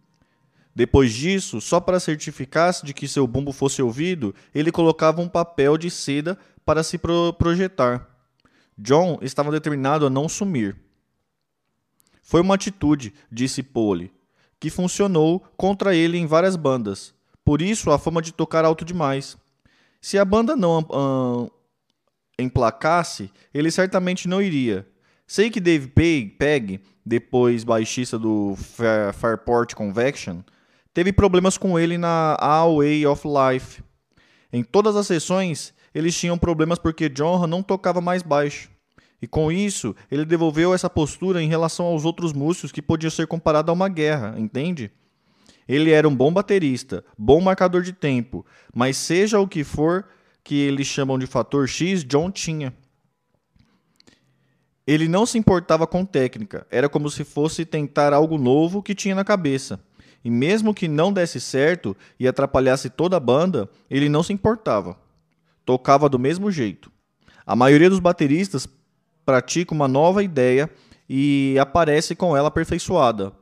Depois disso, só para certificar-se de que seu bumbo fosse ouvido, ele colocava um papel de seda para se pro projetar. John estava determinado a não sumir. Foi uma atitude, disse Pole, que funcionou contra ele em várias bandas. Por isso a fama de tocar alto demais. Se a banda não uh, emplacasse, ele certamente não iria. Sei que Dave Pegg, depois baixista do Fairport Convection, teve problemas com ele na A Way of Life. Em todas as sessões, eles tinham problemas porque John não tocava mais baixo. E com isso, ele devolveu essa postura em relação aos outros músicos que podiam ser comparado a uma guerra, entende? Ele era um bom baterista, bom marcador de tempo, mas seja o que for que eles chamam de fator X, John tinha. Ele não se importava com técnica, era como se fosse tentar algo novo que tinha na cabeça. E mesmo que não desse certo e atrapalhasse toda a banda, ele não se importava. Tocava do mesmo jeito. A maioria dos bateristas pratica uma nova ideia e aparece com ela aperfeiçoada.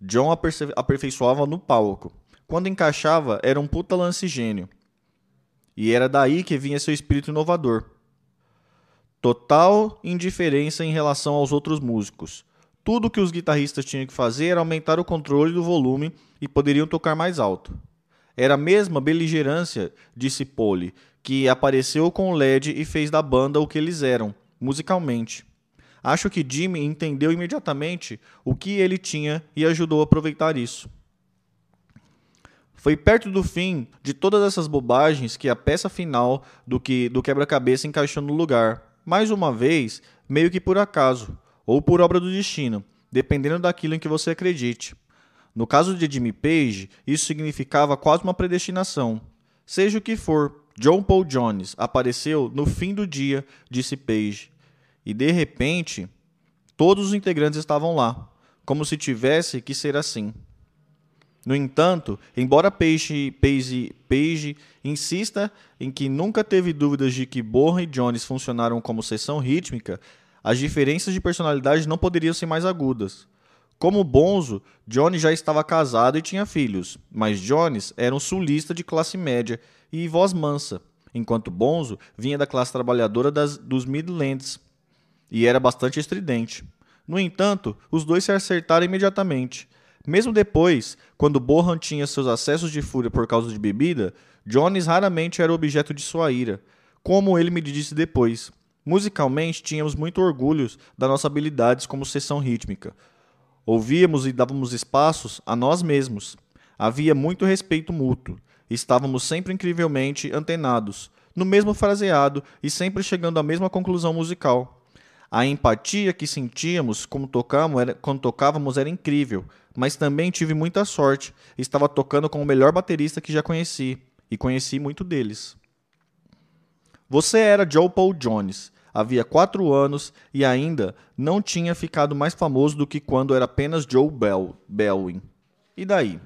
John aperfeiçoava no palco. Quando encaixava, era um puta lance gênio. E era daí que vinha seu espírito inovador. Total indiferença em relação aos outros músicos. Tudo que os guitarristas tinham que fazer era aumentar o controle do volume e poderiam tocar mais alto. Era a mesma beligerância, disse Pole, que apareceu com o LED e fez da banda o que eles eram, musicalmente. Acho que Jimmy entendeu imediatamente o que ele tinha e ajudou a aproveitar isso. Foi perto do fim de todas essas bobagens que a peça final do que do quebra-cabeça encaixou no lugar. Mais uma vez, meio que por acaso, ou por obra do destino, dependendo daquilo em que você acredite. No caso de Jimmy Page, isso significava quase uma predestinação. Seja o que for, John Paul Jones apareceu no fim do dia, disse Page. E de repente, todos os integrantes estavam lá, como se tivesse que ser assim. No entanto, embora Page, Page, Page insista em que nunca teve dúvidas de que Borra e Jones funcionaram como seção rítmica, as diferenças de personalidade não poderiam ser mais agudas. Como Bonzo, Johnny já estava casado e tinha filhos, mas Jones era um sulista de classe média e voz mansa, enquanto Bonzo vinha da classe trabalhadora das, dos Midlands e era bastante estridente. No entanto, os dois se acertaram imediatamente. Mesmo depois, quando Bohan tinha seus acessos de fúria por causa de bebida, Jones raramente era objeto de sua ira, como ele me disse depois. Musicalmente, tínhamos muito orgulho das nossas habilidades como seção rítmica. Ouvíamos e dávamos espaços a nós mesmos. Havia muito respeito mútuo. Estávamos sempre incrivelmente antenados, no mesmo fraseado e sempre chegando à mesma conclusão musical. A empatia que sentíamos como tocamos era, quando tocávamos era incrível, mas também tive muita sorte. Estava tocando com o melhor baterista que já conheci, e conheci muito deles. Você era Joe Paul Jones. Havia quatro anos e ainda não tinha ficado mais famoso do que quando era apenas Joe Bell, Belwin. E daí?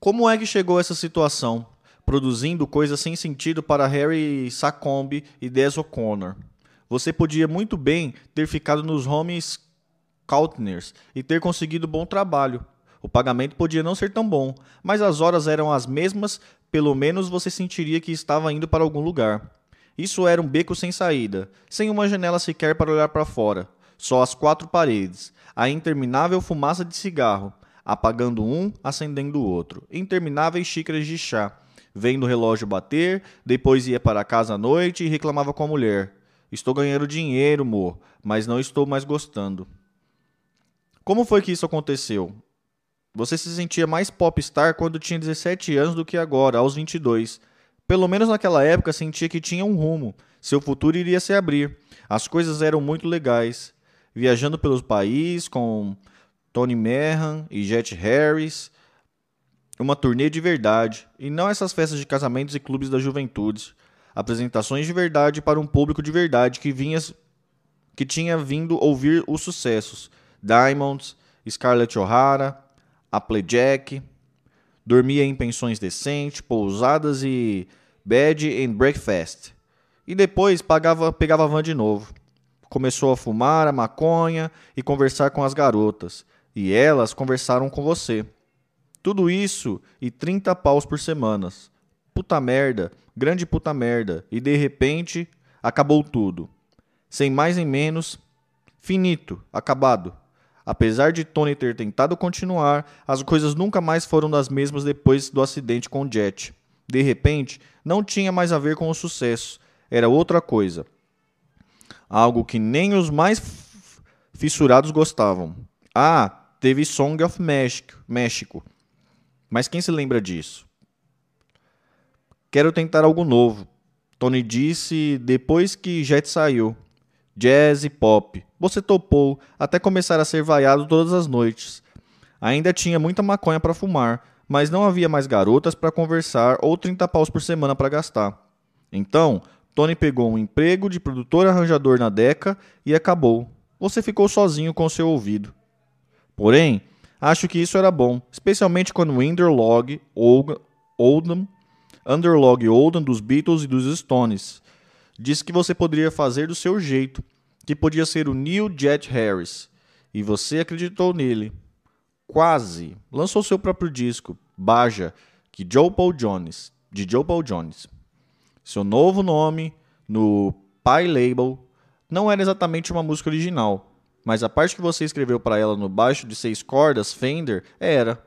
Como é que chegou a essa situação, produzindo coisas sem sentido para Harry Sacombe e Des O'Connor? Você podia muito bem ter ficado nos Homes Cautners e ter conseguido bom trabalho. O pagamento podia não ser tão bom, mas as horas eram as mesmas pelo menos você sentiria que estava indo para algum lugar. Isso era um beco sem saída, sem uma janela sequer para olhar para fora, só as quatro paredes, a interminável fumaça de cigarro, apagando um, acendendo o outro, intermináveis xícaras de chá, vendo o relógio bater, depois ia para casa à noite e reclamava com a mulher: Estou ganhando dinheiro, mo, mas não estou mais gostando. Como foi que isso aconteceu? Você se sentia mais popstar quando tinha 17 anos do que agora, aos 22. Pelo menos naquela época sentia que tinha um rumo, seu futuro iria se abrir. As coisas eram muito legais. Viajando pelos países com Tony Meehan e Jet Harris, uma turnê de verdade, e não essas festas de casamentos e clubes da juventude. Apresentações de verdade para um público de verdade que vinha que tinha vindo ouvir os sucessos. Diamonds, Scarlett O'Hara, Applejack, dormia em pensões decentes, pousadas e bed and breakfast. E depois pagava, pegava a van de novo. Começou a fumar a maconha e conversar com as garotas. E elas conversaram com você. Tudo isso e 30 paus por semana. Puta merda, grande puta merda. E de repente, acabou tudo. Sem mais nem menos, finito, acabado. Apesar de Tony ter tentado continuar, as coisas nunca mais foram das mesmas depois do acidente com Jet. De repente, não tinha mais a ver com o sucesso, era outra coisa. Algo que nem os mais fissurados gostavam. Ah, teve Song of México, México. Mas quem se lembra disso? Quero tentar algo novo. Tony disse depois que Jet saiu jazz e pop. Você topou, até começar a ser vaiado todas as noites. Ainda tinha muita maconha para fumar, mas não havia mais garotas para conversar ou 30 paus por semana para gastar. Então, Tony pegou um emprego de produtor arranjador na Deca e acabou. Você ficou sozinho com seu ouvido. Porém, acho que isso era bom, especialmente quando Underlog Oldham, Underlog Oldham dos Beatles e dos Stones disse que você poderia fazer do seu jeito, que podia ser o Neil Jet Harris, e você acreditou nele. Quase. Lançou seu próprio disco, Baja, que Joe Paul Jones, de Joe Paul Jones. Seu novo nome no Pi Label não era exatamente uma música original, mas a parte que você escreveu para ela no baixo de seis cordas Fender era.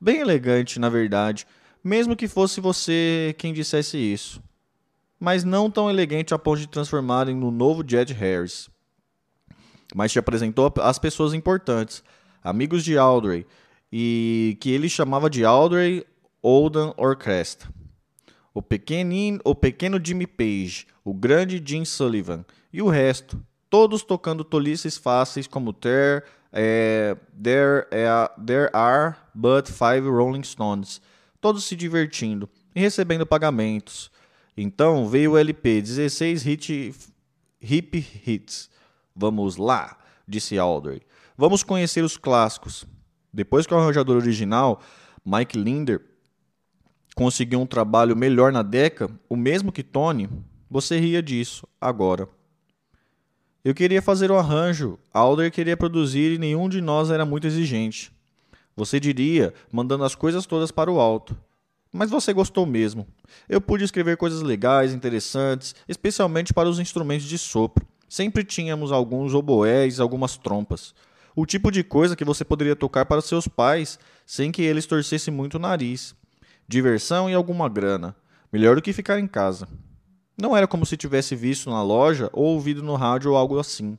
Bem elegante, na verdade, mesmo que fosse você quem dissesse isso. Mas não tão elegante a ponto de transformarem no novo Jed Harris. Mas te apresentou as pessoas importantes, amigos de Audrey, e que ele chamava de Audrey Oldham Orchestra. O, pequenino, o pequeno Jimmy Page, o grande Jim Sullivan. E o resto, todos tocando tolices fáceis como There, é, there, é, there Are But Five Rolling Stones, todos se divertindo e recebendo pagamentos. Então veio o LP 16 hit, hip hits. Vamos lá, disse Audrey. Vamos conhecer os clássicos. Depois que o arranjador original, Mike Linder, conseguiu um trabalho melhor na Deca, o mesmo que Tony, você ria disso agora. Eu queria fazer o arranjo, Alder queria produzir e nenhum de nós era muito exigente. Você diria, mandando as coisas todas para o alto. Mas você gostou mesmo. Eu pude escrever coisas legais, interessantes, especialmente para os instrumentos de sopro. Sempre tínhamos alguns oboés, algumas trompas. O tipo de coisa que você poderia tocar para seus pais sem que eles torcessem muito o nariz. Diversão e alguma grana. Melhor do que ficar em casa. Não era como se tivesse visto na loja ou ouvido no rádio ou algo assim.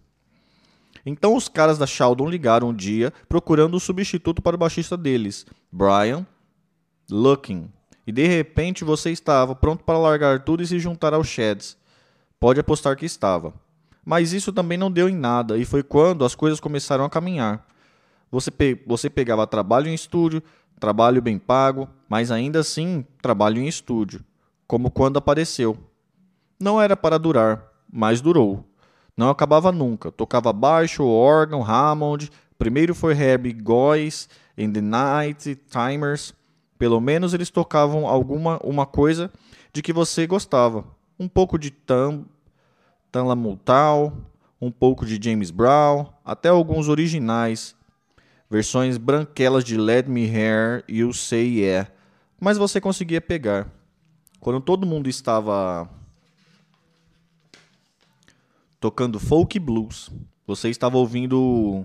Então os caras da Sheldon ligaram um dia procurando um substituto para o baixista deles, Brian Looking. E de repente você estava pronto para largar tudo e se juntar aos Shads. Pode apostar que estava. Mas isso também não deu em nada e foi quando as coisas começaram a caminhar. Você, pe você pegava trabalho em estúdio, trabalho bem pago, mas ainda assim trabalho em estúdio, como quando apareceu. Não era para durar, mas durou. Não acabava nunca. Tocava baixo, órgão, Hammond. Primeiro foi Herbie Goys, In the Night, Timers. Pelo menos eles tocavam alguma uma coisa de que você gostava. Um pouco de Tam, Tanla um pouco de James Brown, até alguns originais. Versões branquelas de Let Me Hear You Say Yeah. Mas você conseguia pegar. Quando todo mundo estava tocando folk blues. Você estava ouvindo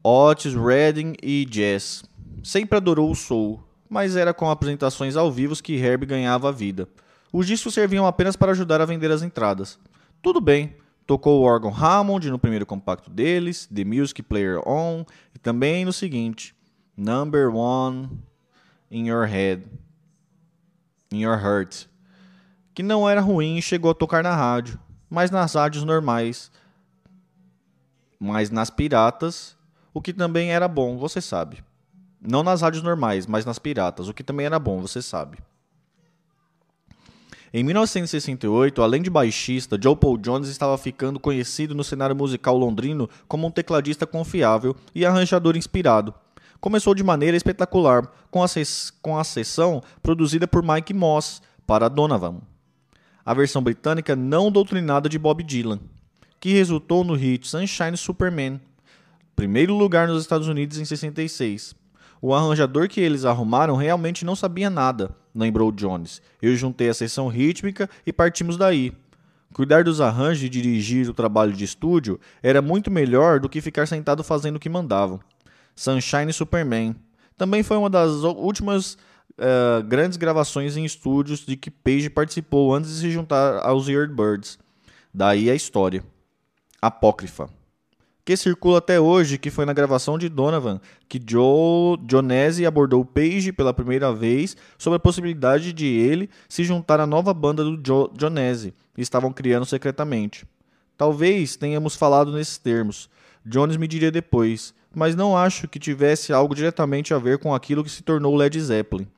Otis Redding e jazz. Sempre adorou o soul, mas era com apresentações ao vivo que Herb ganhava a vida. Os discos serviam apenas para ajudar a vender as entradas. Tudo bem, tocou o órgão Hammond no primeiro compacto deles, The Music Player On, e também no seguinte, Number One in Your Head, In Your Heart, que não era ruim e chegou a tocar na rádio mas nas rádios normais. Mas nas piratas, o que também era bom, você sabe. Não nas rádios normais, mas nas piratas, o que também era bom, você sabe. Em 1968, além de baixista, Joe Paul Jones estava ficando conhecido no cenário musical londrino como um tecladista confiável e arranjador inspirado. Começou de maneira espetacular, com a, com a sessão produzida por Mike Moss para Donovan a versão britânica não doutrinada de Bob Dylan, que resultou no hit Sunshine Superman, primeiro lugar nos Estados Unidos em 66. O arranjador que eles arrumaram realmente não sabia nada, lembrou Jones. Eu juntei a seção rítmica e partimos daí. Cuidar dos arranjos e dirigir o trabalho de estúdio era muito melhor do que ficar sentado fazendo o que mandavam. Sunshine Superman também foi uma das últimas uh, grandes gravações em estúdios de que Page participou antes de se juntar aos Yardbirds. Daí a história. Apócrifa. Que circula até hoje, que foi na gravação de Donovan, que Joe Jonese abordou Page pela primeira vez sobre a possibilidade de ele se juntar à nova banda do Joe Jonese, estavam criando secretamente. Talvez tenhamos falado nesses termos. Jones me diria depois, mas não acho que tivesse algo diretamente a ver com aquilo que se tornou Led Zeppelin.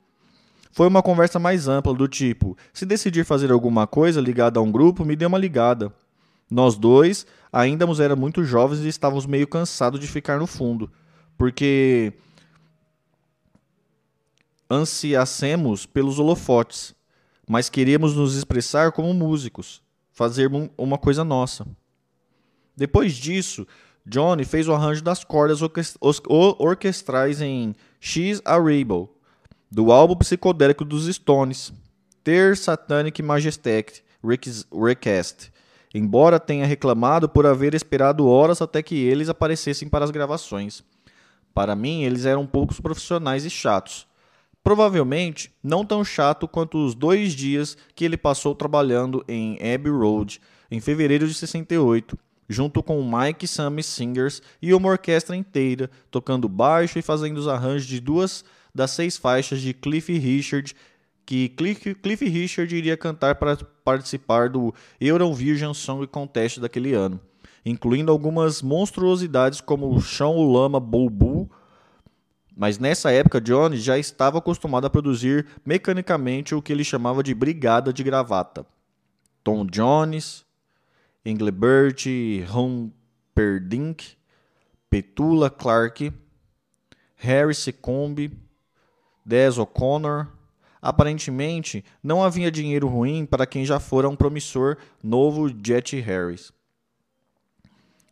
Foi uma conversa mais ampla, do tipo: se decidir fazer alguma coisa ligada a um grupo, me dê uma ligada. Nós dois ainda éramos muito jovens e estávamos meio cansados de ficar no fundo, porque ansiassemos pelos holofotes, mas queríamos nos expressar como músicos, fazer uma coisa nossa. Depois disso, Johnny fez o arranjo das cordas orquestrais em a Rebel, do álbum psicodélico dos Stones, Ter Satanic Majestic Recast, embora tenha reclamado por haver esperado horas até que eles aparecessem para as gravações. Para mim, eles eram poucos profissionais e chatos. Provavelmente não tão chato quanto os dois dias que ele passou trabalhando em Abbey Road em fevereiro de 68, junto com Mike Sammy Singers e uma orquestra inteira, tocando baixo e fazendo os arranjos de duas das seis faixas de Cliff Richard, que Cliff, Richard iria cantar para participar do Eurovision Song Contest daquele ano, incluindo algumas monstruosidades como o Chão Lama Bobu. Mas nessa época, Johnny já estava acostumado a produzir mecanicamente o que ele chamava de brigada de gravata. Tom Jones, Engelbert Humperdinck, Petula Clark, Harry Secombe, Des O'Connor. Aparentemente, não havia dinheiro ruim para quem já fora um promissor novo Jet Harris.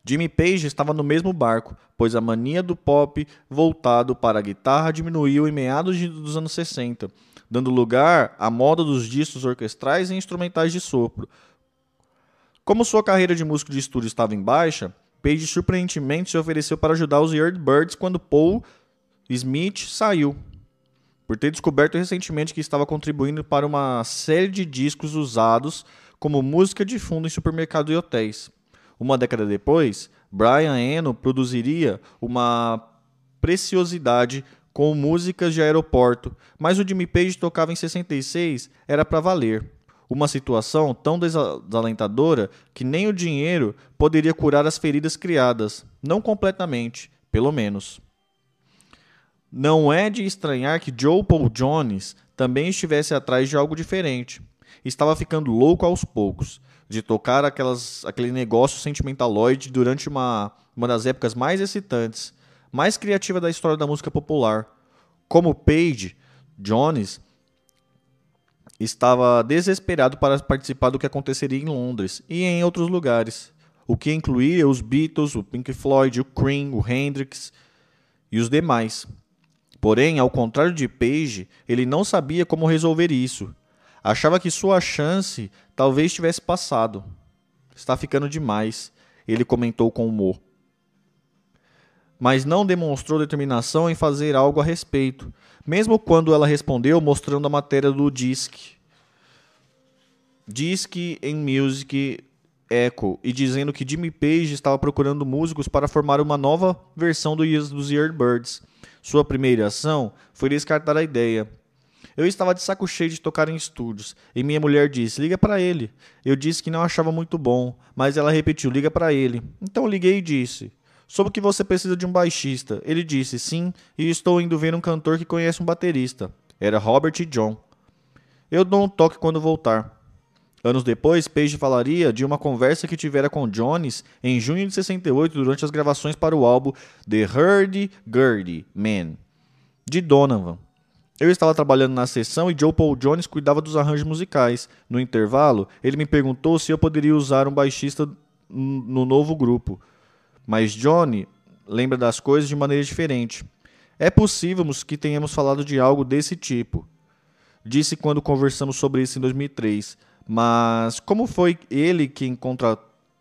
Jimmy Page estava no mesmo barco, pois a mania do pop voltado para a guitarra diminuiu em meados dos anos 60, dando lugar à moda dos discos orquestrais e instrumentais de sopro. Como sua carreira de músico de estúdio estava em baixa, Page surpreendentemente se ofereceu para ajudar os Yardbirds quando Paul Smith saiu, por ter descoberto recentemente que estava contribuindo para uma série de discos usados como música de fundo em supermercados e hotéis. Uma década depois, Brian Eno produziria uma preciosidade com músicas de aeroporto, mas o Jimmy Page tocava em 66 era para valer. Uma situação tão desalentadora que nem o dinheiro poderia curar as feridas criadas, não completamente, pelo menos. Não é de estranhar que Joe Paul Jones também estivesse atrás de algo diferente. Estava ficando louco aos poucos de tocar aquelas, aquele negócio sentimentaloide durante uma, uma das épocas mais excitantes, mais criativa da história da música popular. Como Page, Jones estava desesperado para participar do que aconteceria em Londres e em outros lugares, o que incluía os Beatles, o Pink Floyd, o Cream, o Hendrix e os demais. Porém, ao contrário de Page, ele não sabia como resolver isso. Achava que sua chance talvez tivesse passado. Está ficando demais, ele comentou com humor. Mas não demonstrou determinação em fazer algo a respeito, mesmo quando ela respondeu mostrando a matéria do Disc. Disc em Music Echo e dizendo que Jimmy Page estava procurando músicos para formar uma nova versão dos Yardbirds sua primeira ação foi descartar a ideia. Eu estava de saco cheio de tocar em estúdios, e minha mulher disse: "Liga para ele". Eu disse que não achava muito bom, mas ela repetiu: "Liga para ele". Então liguei e disse: "Soube que você precisa de um baixista". Ele disse: "Sim, e estou indo ver um cantor que conhece um baterista". Era Robert John. Eu dou um toque quando voltar. Anos depois, Page falaria de uma conversa que tivera com Jones em junho de 68 durante as gravações para o álbum The Hurdy Gurdy Man, de Donovan. Eu estava trabalhando na sessão e Joe Paul Jones cuidava dos arranjos musicais. No intervalo, ele me perguntou se eu poderia usar um baixista no novo grupo. Mas Johnny lembra das coisas de maneira diferente. É possível que tenhamos falado de algo desse tipo. Disse quando conversamos sobre isso em 2003. Mas como foi ele quem contra,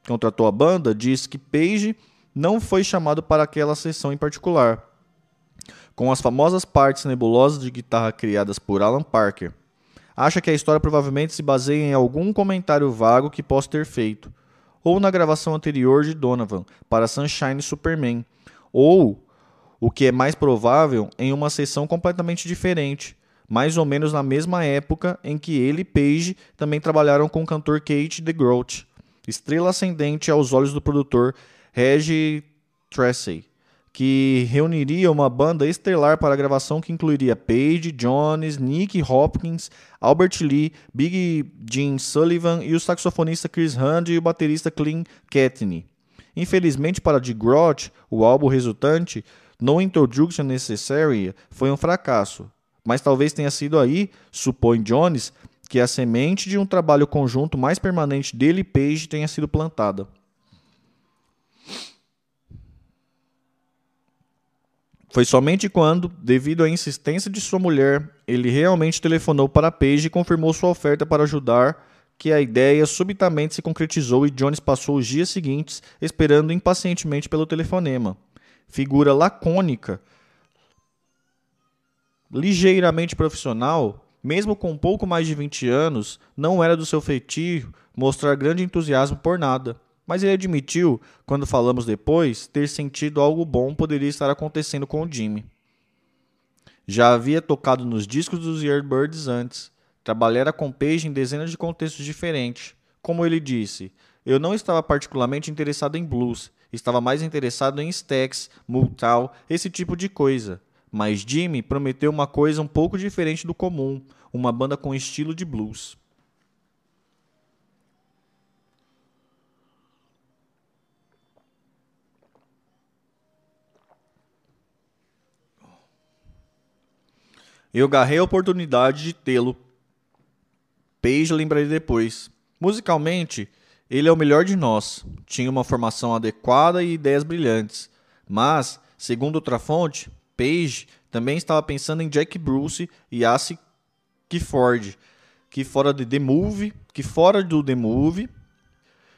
contratou a banda, diz que Page não foi chamado para aquela sessão em particular, com as famosas partes nebulosas de guitarra criadas por Alan Parker. Acha que a história provavelmente se baseia em algum comentário vago que possa ter feito, ou na gravação anterior de Donovan para Sunshine Superman, ou, o que é mais provável, em uma sessão completamente diferente, mais ou menos na mesma época em que ele e Page também trabalharam com o cantor Kate DeGroat, estrela ascendente aos olhos do produtor Reggie Tracy, que reuniria uma banda estelar para a gravação que incluiria Page, Jones, Nick Hopkins, Albert Lee, Big Jim Sullivan e o saxofonista Chris Hunt e o baterista Clint Ketney. Infelizmente para DeGroat, o álbum resultante, No Introduction Necessary, foi um fracasso, mas talvez tenha sido aí, supõe Jones, que a semente de um trabalho conjunto mais permanente dele e Page tenha sido plantada. Foi somente quando, devido à insistência de sua mulher, ele realmente telefonou para Page e confirmou sua oferta para ajudar que a ideia subitamente se concretizou e Jones passou os dias seguintes esperando impacientemente pelo telefonema. Figura lacônica ligeiramente profissional, mesmo com pouco mais de 20 anos, não era do seu feitio mostrar grande entusiasmo por nada. Mas ele admitiu, quando falamos depois, ter sentido algo bom poderia estar acontecendo com o Jimmy. Já havia tocado nos discos dos Yardbirds antes. Trabalhara com Page em dezenas de contextos diferentes. Como ele disse, eu não estava particularmente interessado em blues, estava mais interessado em Stax, Motown, esse tipo de coisa. Mas Jimmy prometeu uma coisa um pouco diferente do comum, uma banda com estilo de blues. Eu garrei a oportunidade de tê-lo. Page lembraria depois. Musicalmente, Ele é o melhor de nós. Tinha uma formação adequada e ideias brilhantes. Mas, segundo outra fonte, Page também estava pensando em Jack Bruce e Ace Ford, que fora de The Movie, que fora do The Movie,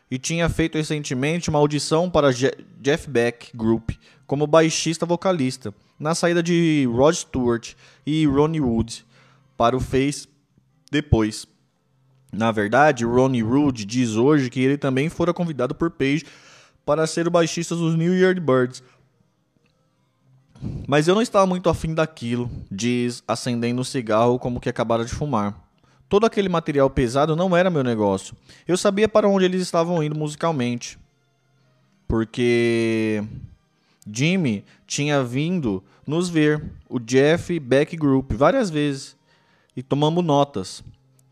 e tinha feito recentemente uma audição para Jeff Beck Group como baixista vocalista, na saída de Rod Stewart e Ronnie Wood para o Face depois. Na verdade, Ronnie Wood diz hoje que ele também fora convidado por Page para ser o baixista dos New Yardbirds. Mas eu não estava muito afim daquilo, diz, acendendo um cigarro como que acabara de fumar. Todo aquele material pesado não era meu negócio. Eu sabia para onde eles estavam indo musicalmente. Porque Jimmy tinha vindo nos ver, o Jeff Beck Group, várias vezes, e tomamos notas.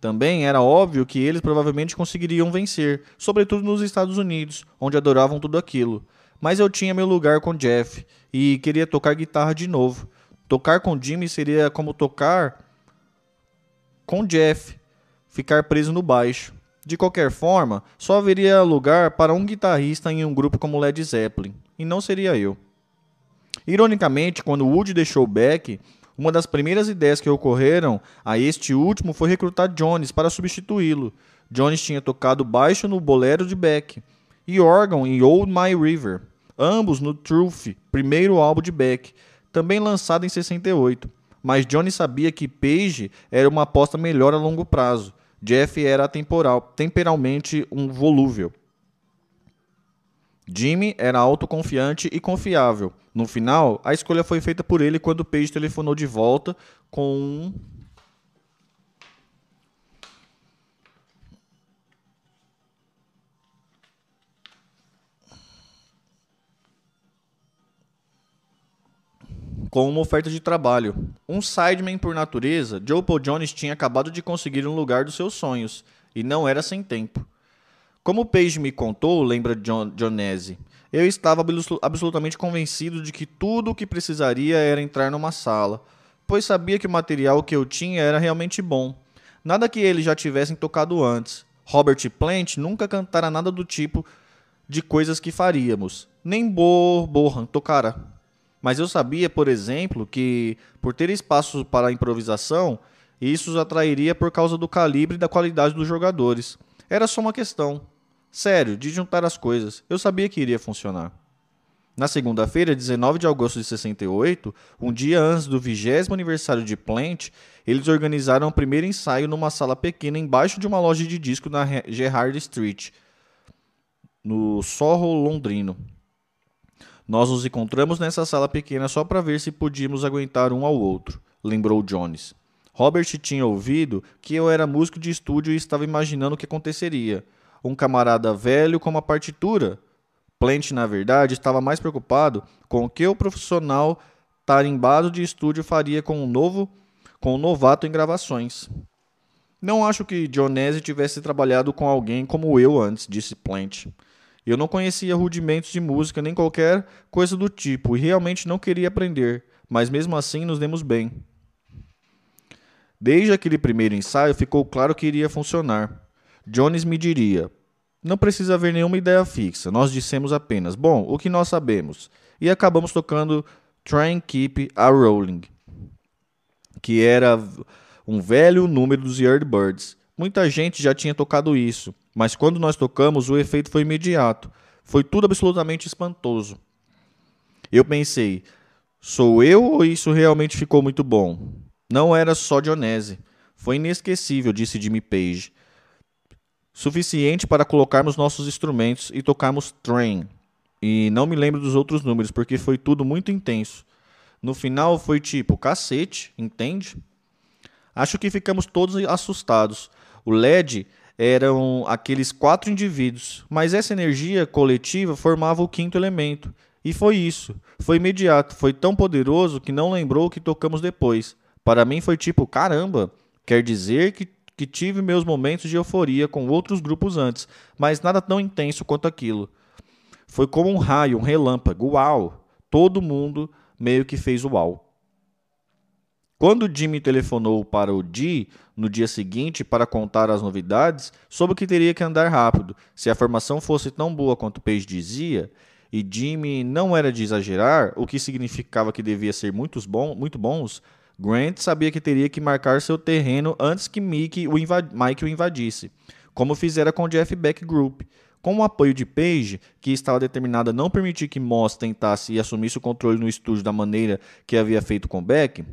Também era óbvio que eles provavelmente conseguiriam vencer, sobretudo nos Estados Unidos, onde adoravam tudo aquilo. Mas eu tinha meu lugar com Jeff e queria tocar guitarra de novo. Tocar com Jimmy seria como tocar com Jeff, ficar preso no baixo. De qualquer forma, só haveria lugar para um guitarrista em um grupo como Led Zeppelin, e não seria eu. Ironicamente, quando Wood deixou Beck, uma das primeiras ideias que ocorreram a este último foi recrutar Jones para substituí-lo. Jones tinha tocado baixo no Bolero de Beck e órgão em Old My River, ambos no Truth, primeiro álbum de Beck, também lançado em 68. Mas Jones sabia que Page era uma aposta melhor a longo prazo. Jeff era atemporal, temperalmente um volúvel. Jimmy era autoconfiante e confiável. No final, a escolha foi feita por ele quando Page telefonou de volta com com uma oferta de trabalho. Um sideman por natureza, Joe Paul Jones tinha acabado de conseguir um lugar dos seus sonhos, e não era sem tempo. Como Page me contou, lembra John, eu estava absolutamente convencido de que tudo o que precisaria era entrar numa sala, pois sabia que o material que eu tinha era realmente bom. Nada que eles já tivessem tocado antes. Robert Plant nunca cantara nada do tipo de coisas que faríamos. Nem Bo Bohan tocara. Mas eu sabia, por exemplo, que por ter espaço para improvisação, isso os atrairia por causa do calibre e da qualidade dos jogadores. Era só uma questão. Sério, de juntar as coisas. Eu sabia que iria funcionar. Na segunda-feira, 19 de agosto de 68, um dia antes do vigésimo aniversário de Plant, eles organizaram o primeiro ensaio numa sala pequena embaixo de uma loja de disco na Gerrard Street, no Soho londrino. Nós nos encontramos nessa sala pequena só para ver se podíamos aguentar um ao outro, lembrou Jones. Robert tinha ouvido que eu era músico de estúdio e estava imaginando o que aconteceria um camarada velho com uma partitura. Plant, na verdade, estava mais preocupado com o que o profissional tarimbado de estúdio faria com um novo, com um novato em gravações. Não acho que Dionese tivesse trabalhado com alguém como eu antes, disse Plant. Eu não conhecia rudimentos de música nem qualquer coisa do tipo e realmente não queria aprender, mas mesmo assim nos demos bem. Desde aquele primeiro ensaio ficou claro que iria funcionar. Jones me diria: Não precisa haver nenhuma ideia fixa. Nós dissemos apenas: Bom, o que nós sabemos. E acabamos tocando Train Keep a Rolling, que era um velho número dos Yardbirds. Muita gente já tinha tocado isso, mas quando nós tocamos, o efeito foi imediato. Foi tudo absolutamente espantoso. Eu pensei: sou eu ou isso realmente ficou muito bom? Não era só Dionese. Foi inesquecível, disse Jimmy Page suficiente para colocarmos nossos instrumentos e tocarmos Train. E não me lembro dos outros números, porque foi tudo muito intenso. No final foi tipo, cacete, entende? Acho que ficamos todos assustados. O LED eram aqueles quatro indivíduos, mas essa energia coletiva formava o quinto elemento. E foi isso. Foi imediato, foi tão poderoso que não lembrou o que tocamos depois. Para mim foi tipo, caramba, quer dizer que que tive meus momentos de euforia com outros grupos antes, mas nada tão intenso quanto aquilo. Foi como um raio, um relâmpago. Uau! Todo mundo meio que fez uau. Quando Jimmy telefonou para o Dee no dia seguinte para contar as novidades, soube que teria que andar rápido. Se a formação fosse tão boa quanto Page dizia, e Jimmy não era de exagerar, o que significava que devia ser muitos bom, muito bons, Grant sabia que teria que marcar seu terreno antes que Mickey o Mike o invadisse, como fizera com o Jeff Beck Group. Com o apoio de Page, que estava determinada a não permitir que Moss tentasse e assumisse o controle no estúdio da maneira que havia feito com Beck,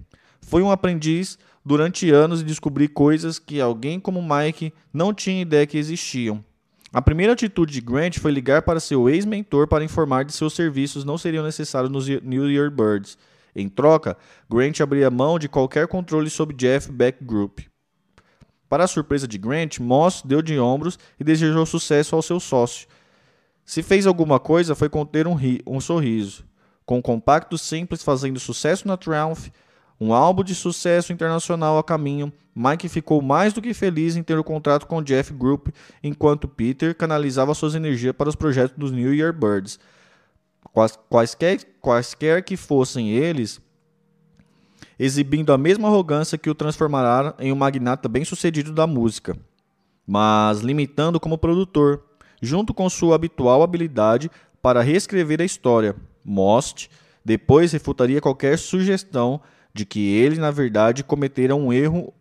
foi um aprendiz durante anos e descobri coisas que alguém como Mike não tinha ideia que existiam. A primeira atitude de Grant foi ligar para seu ex-mentor para informar de seus serviços não seriam necessários nos New Year Birds. Em troca, Grant abria mão de qualquer controle sobre Jeff Beck Group. Para a surpresa de Grant, Moss deu de ombros e desejou sucesso ao seu sócio. Se fez alguma coisa, foi conter um, um sorriso. Com um compacto simples fazendo sucesso na Triumph, um álbum de sucesso internacional a caminho, Mike ficou mais do que feliz em ter o contrato com o Jeff Group, enquanto Peter canalizava suas energias para os projetos dos New Year Birds. Quaisquer, quaisquer que fossem eles, exibindo a mesma arrogância que o transformará em um magnata bem-sucedido da música, mas limitando como produtor, junto com sua habitual habilidade para reescrever a história. Most depois refutaria qualquer sugestão de que ele, na verdade, cometera um erro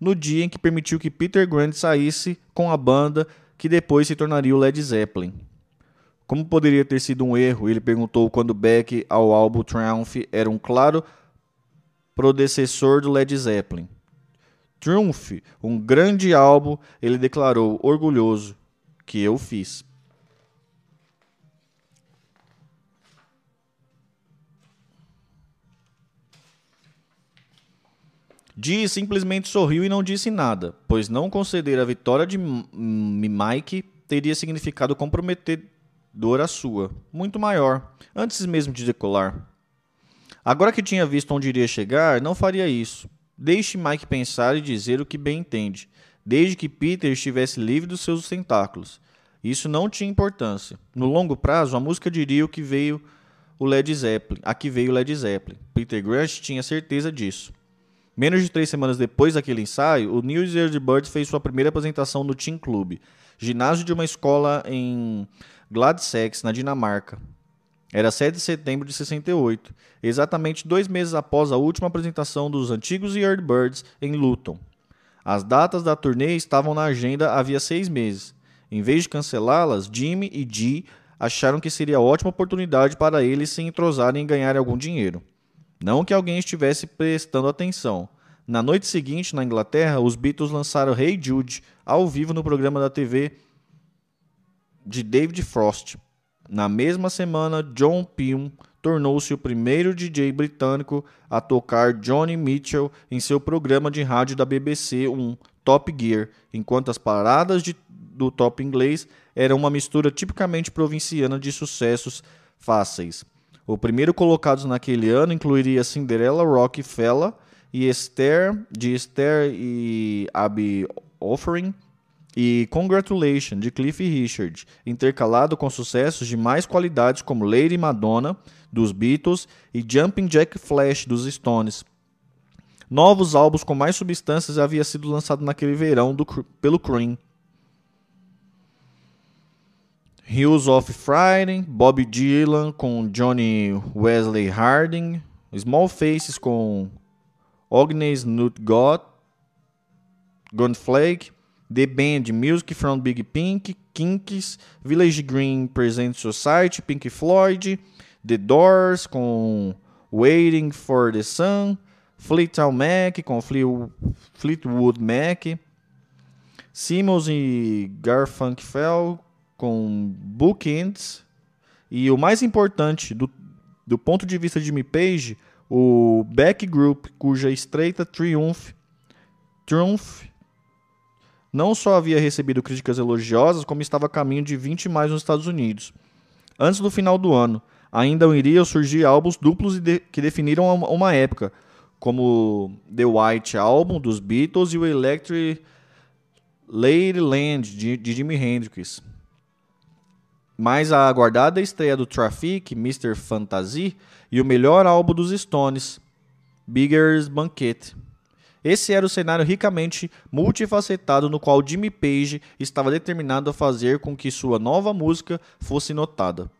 no dia em que permitiu que Peter Grant saísse com a banda que depois se tornaria o Led Zeppelin. Como poderia ter sido um erro? Ele perguntou quando Beck, ao álbum Triumph, era um claro predecessor do Led Zeppelin. Triumph, um grande álbum, ele declarou orgulhoso que eu fiz. Dee simplesmente sorriu e não disse nada, pois não conceder a vitória de Mike teria significado comprometedor a sua, muito maior, antes mesmo de decolar. Agora que tinha visto onde iria chegar, não faria isso. Deixe Mike pensar e dizer o que bem entende, desde que Peter estivesse livre dos seus tentáculos. Isso não tinha importância. No longo prazo, a música diria o que veio o Led Zeppelin, a que veio o Led Zeppelin. Peter Grant tinha certeza disso. Menos de três semanas depois daquele ensaio, o New Year's Birds fez sua primeira apresentação no Team Club, ginásio de uma escola em Gladsaxe, na Dinamarca. Era 7 de setembro de 68, exatamente dois meses após a última apresentação dos antigos Yardbirds em Luton. As datas da turnê estavam na agenda havia seis meses. Em vez de cancelá-las, Jimmy e Dee acharam que seria ótima oportunidade para eles se entrosarem e ganharem algum dinheiro. Não que alguém estivesse prestando atenção. Na noite seguinte, na Inglaterra, os Beatles lançaram Hey Jude ao vivo no programa da TV de David Frost. Na mesma semana, John Peel tornou-se o primeiro DJ britânico a tocar Johnny Mitchell em seu programa de rádio da BBC 1, Top Gear, enquanto as paradas de, do top inglês eram uma mistura tipicamente provinciana de sucessos fáceis. O primeiro colocado naquele ano incluiria Cinderella Rockefeller e Esther, de Esther e Abby Offering, e Congratulations, de Cliff Richard, intercalado com sucessos de mais qualidades como Lady Madonna, dos Beatles, e Jumping Jack Flash, dos Stones. Novos álbuns com mais substâncias haviam sido lançados naquele verão do, pelo Cream. Hills of Friday, Bob Dylan com Johnny Wesley Harding, Small Faces com Agnes Nutgott, Gunflake, The Band Music from Big Pink, Kinks, Village Green Present Society, Pink Floyd, The Doors com Waiting for the Sun, Fleetwood Mac com Fleetwood Mac, Simmons e Garfunkel com bookends e o mais importante do, do ponto de vista de Jimmy Page, o Back Group, cuja estreita Triumph, Triumph não só havia recebido críticas elogiosas, como estava a caminho de 20 mais nos Estados Unidos. Antes do final do ano, ainda iriam surgir álbuns duplos que definiram uma, época, como The White Album dos Beatles e o Electric Ladyland de Jimi Hendrix. Mas a aguardada estreia do Traffic, Mr. Fantasy, e o melhor álbum dos Stones, Bigger's Banquet. Esse era o cenário ricamente multifacetado no qual Jimmy Page estava determinado a fazer com que sua nova música fosse notada.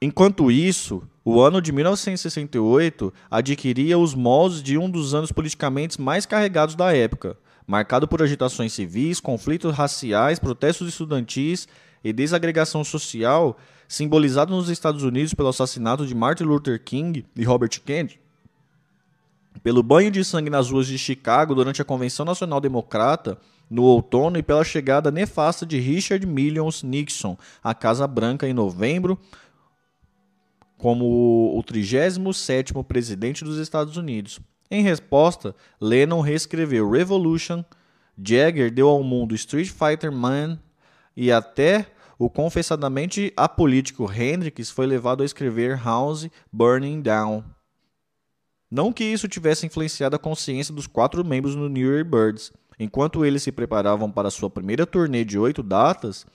Enquanto isso, o ano de 1968 adquiria os moldes de um dos anos politicamente mais carregados da época, marcado por agitações civis, conflitos raciais, protestos estudantis e desagregação social, simbolizado nos Estados Unidos pelo assassinato de Martin Luther King e Robert Kennedy, pelo banho de sangue nas ruas de Chicago durante a Convenção Nacional Democrata no outono e pela chegada nefasta de Richard Millions Nixon à Casa Branca em novembro como o 37º presidente dos Estados Unidos. Em resposta, Lennon reescreveu Revolution, Jagger deu ao mundo Street Fighter Man e até o confessadamente apolítico Hendrix foi levado a escrever House Burning Down. Não que isso tivesse influenciado a consciência dos quatro membros do New Year Birds, enquanto eles se preparavam para sua primeira turnê de oito datas,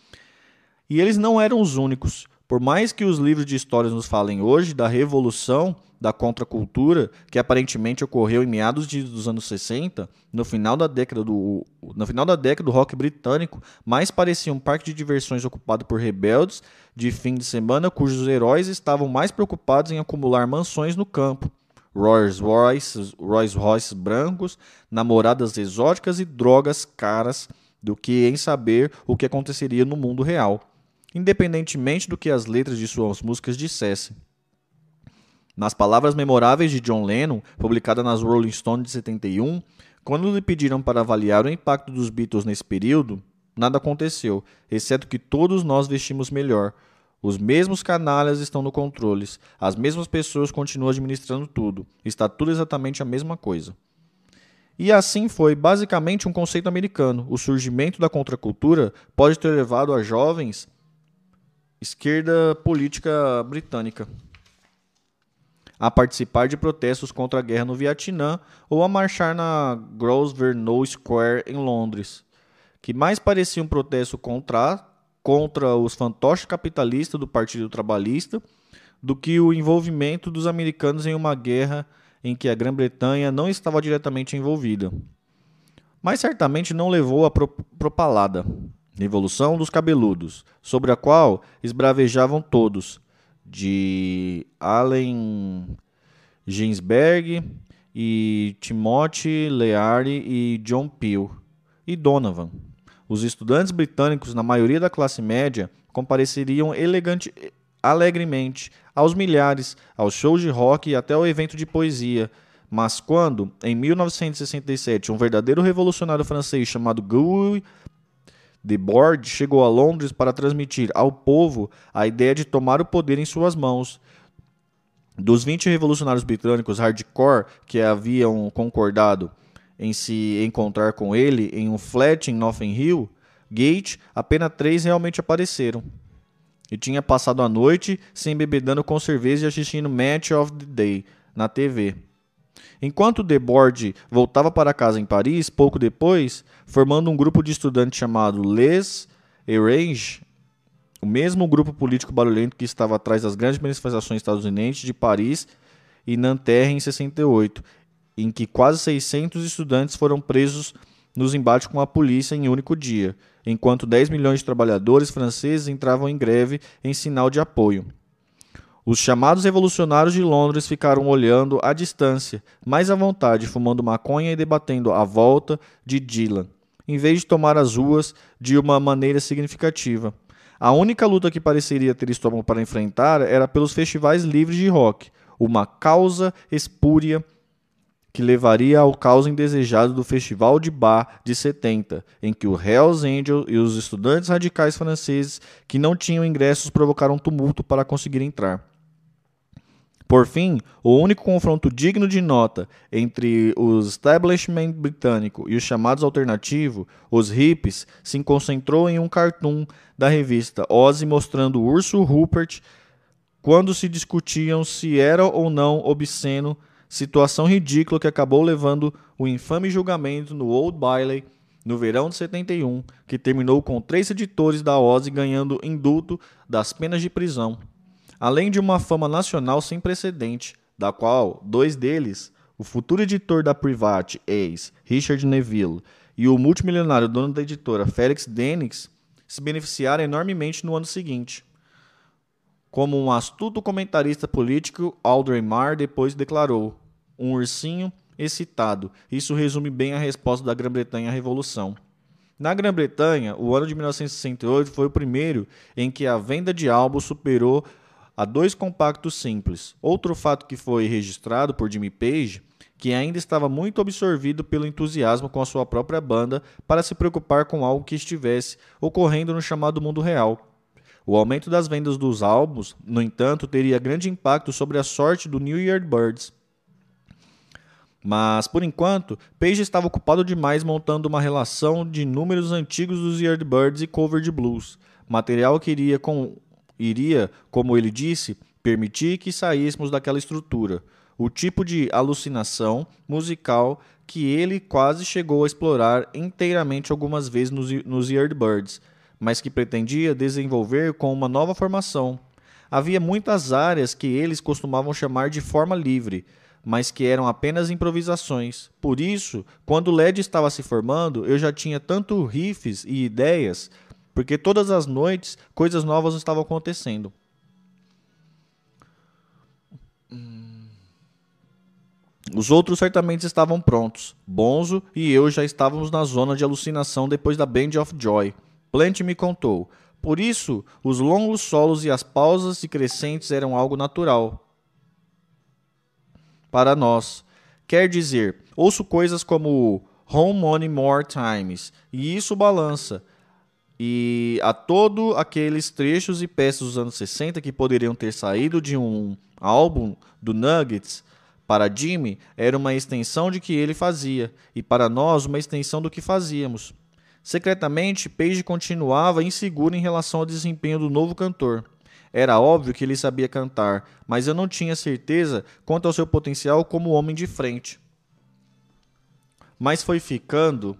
e eles não eram os únicos. Por mais que os livros de histórias nos falem hoje da revolução da contracultura que aparentemente ocorreu em meados de, dos anos 60, no final da década do no final da década do rock britânico, mais parecia um parque de diversões ocupado por rebeldes de fim de semana cujos heróis estavam mais preocupados em acumular mansões no campo, Rolls Royce, Rolls Royce brancos, namoradas exóticas e drogas caras do que em saber o que aconteceria no mundo real independentemente do que as letras de suas músicas dissessem. Nas palavras memoráveis de John Lennon, publicada nas Rolling Stone de 71, quando lhe pediram para avaliar o impacto dos Beatles nesse período, nada aconteceu, exceto que todos nós vestimos melhor. Os mesmos canalhas estão no controle, as mesmas pessoas continuam administrando tudo, está tudo exatamente a mesma coisa. E assim foi basicamente um conceito americano. O surgimento da contracultura pode ter levado a jovens esquerda política britânica a participar de protestos contra a guerra no Vietnã ou a marchar na Grosvenor Square em Londres, que mais parecia um protesto contra, contra os fantoches capitalistas do Partido Trabalhista do que o envolvimento dos americanos em uma guerra em que a Grã-Bretanha não estava diretamente envolvida. Mas certamente não levou a propalada. Revolução dos Cabeludos, sobre a qual esbravejavam todos, de Allen Ginsberg e Timothy Leary e John Peel e Donovan. Os estudantes britânicos, na maioria da classe média, compareceriam elegante, alegremente aos milhares, aos shows de rock e até ao evento de poesia. Mas quando, em 1967, um verdadeiro revolucionário francês chamado Guy The Board chegou a Londres para transmitir ao povo a ideia de tomar o poder em suas mãos. Dos 20 revolucionários britânicos hardcore que haviam concordado em se encontrar com ele em um flat em Notting Hill, Gate, apenas três realmente apareceram. E tinha passado a noite se embebedando com cerveja e assistindo Match of the Day na TV. Enquanto Debord voltava para casa em Paris, pouco depois, formando um grupo de estudantes chamado Les Erange, o mesmo grupo político barulhento que estava atrás das grandes manifestações estadunidenses de Paris e Nanterre em 68, em que quase 600 estudantes foram presos nos embates com a polícia em um único dia, enquanto 10 milhões de trabalhadores franceses entravam em greve em sinal de apoio. Os chamados revolucionários de Londres ficaram olhando à distância, mais à vontade, fumando maconha e debatendo a volta de Dylan, em vez de tomar as ruas de uma maneira significativa. A única luta que pareceria ter estômago para enfrentar era pelos festivais livres de rock, uma causa espúria que levaria ao caos indesejado do Festival de Bar de 70, em que o Hells Angels e os estudantes radicais franceses que não tinham ingressos provocaram tumulto para conseguir entrar. Por fim, o único confronto digno de nota entre o establishment britânico e os chamados alternativos, os hippies, se concentrou em um cartoon da revista Ozzy mostrando o urso Rupert quando se discutiam se era ou não obsceno, situação ridícula que acabou levando o infame julgamento no Old Bailey no verão de 71, que terminou com três editores da Ozzy ganhando indulto das penas de prisão além de uma fama nacional sem precedente, da qual dois deles, o futuro editor da Privat, ex, Richard Neville, e o multimilionário dono da editora, Felix Denix, se beneficiaram enormemente no ano seguinte. Como um astuto comentarista político, Audrey Marr depois declarou: um ursinho excitado. Isso resume bem a resposta da Grã-Bretanha à Revolução. Na Grã-Bretanha, o ano de 1968 foi o primeiro em que a venda de álbuns superou a dois compactos simples. Outro fato que foi registrado por Jimmy Page, que ainda estava muito absorvido pelo entusiasmo com a sua própria banda para se preocupar com algo que estivesse ocorrendo no chamado mundo real. O aumento das vendas dos álbuns, no entanto, teria grande impacto sobre a sorte do New Year Birds. Mas, por enquanto, Page estava ocupado demais montando uma relação de números antigos dos Yardbirds e cover de blues, material que iria, com, iria, como ele disse, permitir que saíssemos daquela estrutura, o tipo de alucinação musical que ele quase chegou a explorar inteiramente algumas vezes nos, nos Yardbirds, mas que pretendia desenvolver com uma nova formação. Havia muitas áreas que eles costumavam chamar de forma livre, mas que eram apenas improvisações. Por isso, quando o LED estava se formando, eu já tinha tanto riffs e ideias, porque todas as noites coisas novas estavam acontecendo. Os outros certamente estavam prontos. Bonzo e eu já estávamos na zona de alucinação depois da Band of Joy. Plant me contou. Por isso, os longos solos e as pausas e crescentes eram algo natural para nós. Quer dizer, ouço coisas como Home Money More Times, e isso balança. E a todo aqueles trechos e peças dos anos 60 que poderiam ter saído de um álbum do Nuggets, para Jimmy era uma extensão de que ele fazia, e para nós uma extensão do que fazíamos. Secretamente, Page continuava inseguro em relação ao desempenho do novo cantor. Era óbvio que ele sabia cantar, mas eu não tinha certeza quanto ao seu potencial como homem de frente. Mas foi ficando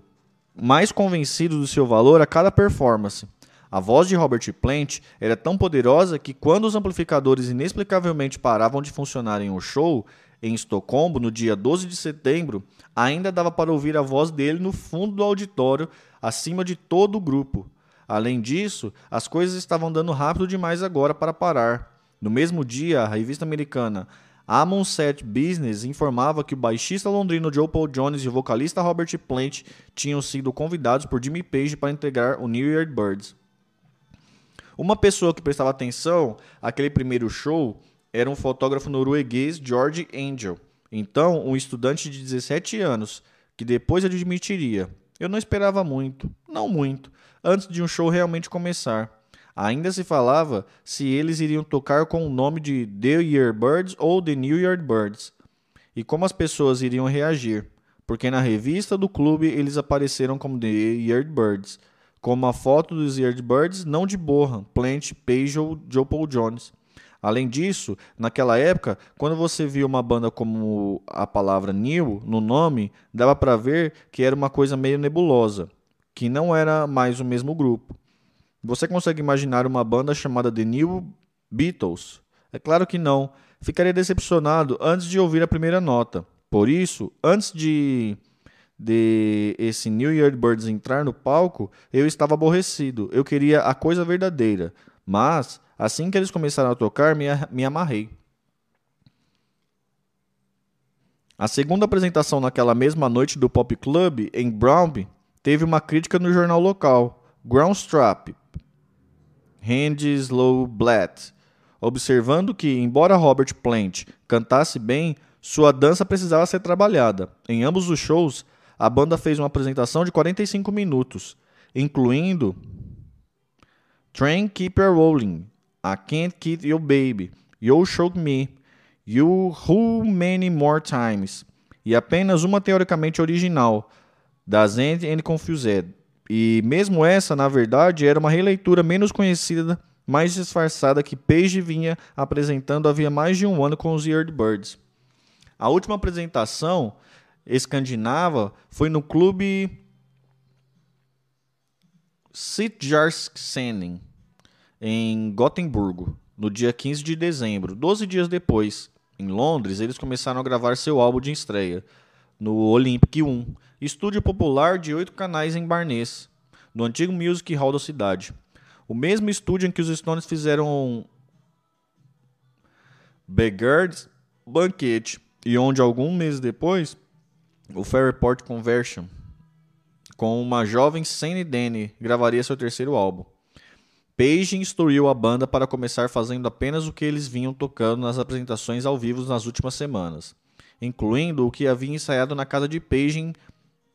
mais convencido do seu valor a cada performance. A voz de Robert Plant era tão poderosa que, quando os amplificadores inexplicavelmente paravam de funcionar em um show, em Estocolmo, no dia 12 de setembro, ainda dava para ouvir a voz dele no fundo do auditório, acima de todo o grupo. Além disso, as coisas estavam dando rápido demais agora para parar. No mesmo dia, a revista americana Amon Set Business informava que o baixista londrino Joe Paul Jones e o vocalista Robert Plant tinham sido convidados por Jimmy Page para integrar o New Year Birds. Uma pessoa que prestava atenção àquele primeiro show era um fotógrafo norueguês George Angel, então um estudante de 17 anos, que depois admitiria: Eu não esperava muito, não muito, antes de um show realmente começar. Ainda se falava se eles iriam tocar com o nome de The Yearbirds ou The New Yardbirds e como as pessoas iriam reagir, porque na revista do clube eles apareceram como The Yardbirds, com uma foto dos Yardbirds não de Bohan, Plant, Page ou Joe Paul Jones. Além disso, naquela época, quando você via uma banda como a palavra New no nome, dava para ver que era uma coisa meio nebulosa que não era mais o mesmo grupo. Você consegue imaginar uma banda chamada The New Beatles? É claro que não. Ficaria decepcionado antes de ouvir a primeira nota. Por isso, antes de, de esse New Yardbirds entrar no palco, eu estava aborrecido. Eu queria a coisa verdadeira. Mas, assim que eles começaram a tocar, me, me amarrei. A segunda apresentação naquela mesma noite do Pop Club, em Brownby, teve uma crítica no jornal local, Groundstrap, Slow Blatt, observando que, embora Robert Plant cantasse bem, sua dança precisava ser trabalhada. Em ambos os shows, a banda fez uma apresentação de 45 minutos, incluindo Train Keep Your Rolling, I Can't Keep Your Baby, You Shook Me, You Who Many More Times, e apenas uma teoricamente original, das End and Confused. E mesmo essa, na verdade, era uma releitura menos conhecida, mais disfarçada que Page vinha apresentando havia mais de um ano com os Yardbirds. A última apresentação escandinava foi no clube Sitjarsksenen, em Gotemburgo, no dia 15 de dezembro, 12 dias depois. em Londres, eles começaram a gravar seu álbum de estreia, no Olympic 1, estúdio popular de oito canais em Barnes, no antigo Music Hall da cidade. O mesmo estúdio em que os Stones fizeram Beggar's Banquete e onde alguns meses depois o Fairport Conversion com uma jovem Sandy Denny gravaria seu terceiro álbum. Page instruiu a banda para começar fazendo apenas o que eles vinham tocando nas apresentações ao vivo nas últimas semanas, incluindo o que havia ensaiado na casa de Page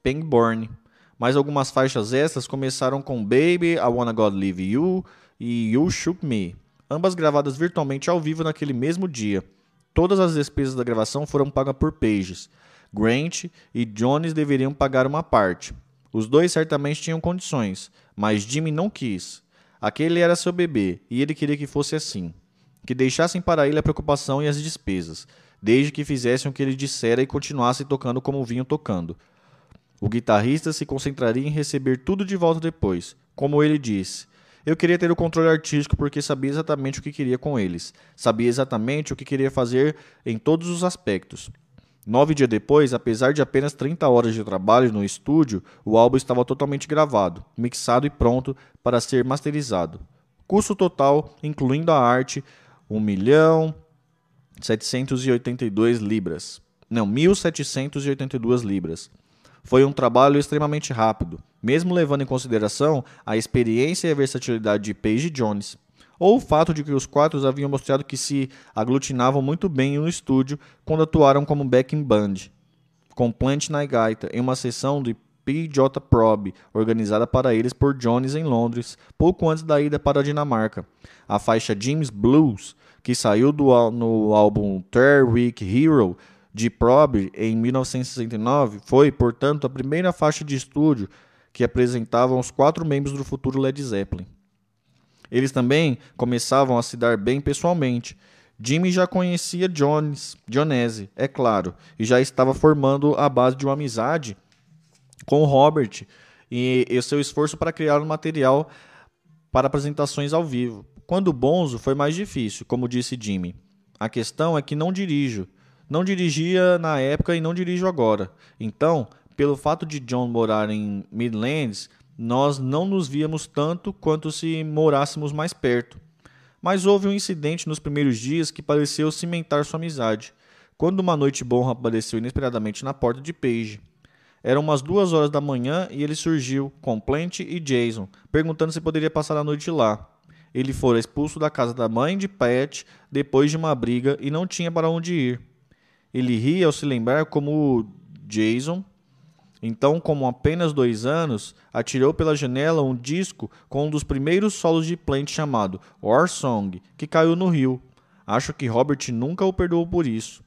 em Pangbourne. Mas algumas faixas extras começaram com Baby, I Wanna God Leave You e You Shook Me, ambas gravadas virtualmente ao vivo naquele mesmo dia. Todas as despesas da gravação foram pagas por Pages. Grant e Jones deveriam pagar uma parte. Os dois certamente tinham condições, mas Jimmy não quis. Aquele era seu bebê e ele queria que fosse assim. Que deixassem para ele a preocupação e as despesas, desde que fizessem o que ele dissera e continuassem tocando como vinham tocando. O guitarrista se concentraria em receber tudo de volta depois, como ele disse. Eu queria ter o controle artístico porque sabia exatamente o que queria com eles. Sabia exatamente o que queria fazer em todos os aspectos. Nove dias depois, apesar de apenas 30 horas de trabalho no estúdio, o álbum estava totalmente gravado, mixado e pronto para ser masterizado. Custo total, incluindo a arte, 1 milhão 782 libras. Não, 1.782 libras. Foi um trabalho extremamente rápido, mesmo levando em consideração a experiência e a versatilidade de Page Jones ou o fato de que os quatro haviam mostrado que se aglutinavam muito bem no estúdio quando atuaram como backing band, com Plant na gaita, em uma sessão de PJ Probe, organizada para eles por Jones em Londres, pouco antes da ida para a Dinamarca. A faixa James Blues, que saiu do, no álbum Third Week Hero de Probe em 1969, foi, portanto, a primeira faixa de estúdio que apresentava os quatro membros do futuro Led Zeppelin. Eles também começavam a se dar bem pessoalmente. Jimmy já conhecia Jones, Dionese, é claro, e já estava formando a base de uma amizade com Robert e, e seu esforço para criar um material para apresentações ao vivo. Quando Bonzo foi mais difícil, como disse Jimmy. A questão é que não dirijo. Não dirigia na época e não dirijo agora. Então, pelo fato de John morar em Midlands, nós não nos víamos tanto quanto se morássemos mais perto. Mas houve um incidente nos primeiros dias que pareceu cimentar sua amizade, quando uma noite bom apareceu inesperadamente na porta de Paige. Eram umas duas horas da manhã e ele surgiu, com Plant e Jason, perguntando se poderia passar a noite lá. Ele fora expulso da casa da mãe de Pat depois de uma briga e não tinha para onde ir. Ele ria ao se lembrar como Jason então, com apenas dois anos, atirou pela janela um disco com um dos primeiros solos de Plant chamado War Song, que caiu no rio. Acho que Robert nunca o perdoou por isso,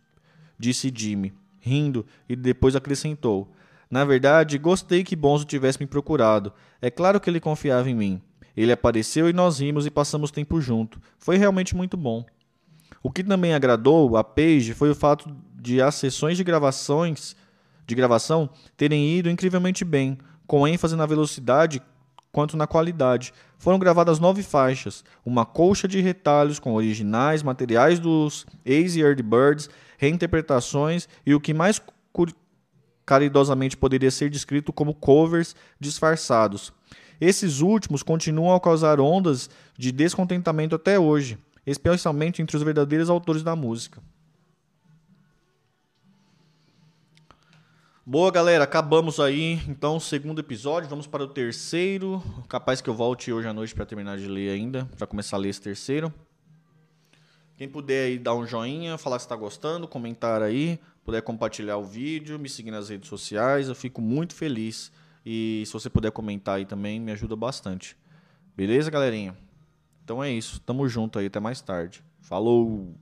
disse Jimmy, rindo, e depois acrescentou: Na verdade, gostei que Bonzo tivesse me procurado. É claro que ele confiava em mim. Ele apareceu e nós rimos e passamos tempo junto. Foi realmente muito bom. O que também agradou a Paige foi o fato de as sessões de gravações de gravação terem ido incrivelmente bem, com ênfase na velocidade quanto na qualidade. Foram gravadas nove faixas, uma colcha de retalhos com originais, materiais dos Easy Early Birds, reinterpretações e o que mais caridosamente poderia ser descrito como covers disfarçados. Esses últimos continuam a causar ondas de descontentamento até hoje, especialmente entre os verdadeiros autores da música. Boa, galera, acabamos aí. Então, segundo episódio, vamos para o terceiro. Capaz que eu volte hoje à noite para terminar de ler ainda, para começar a ler esse terceiro. Quem puder aí dar um joinha, falar se está gostando, comentar aí, puder compartilhar o vídeo, me seguir nas redes sociais, eu fico muito feliz. E se você puder comentar aí também, me ajuda bastante. Beleza, galerinha? Então é isso. Tamo junto aí, até mais tarde. Falou!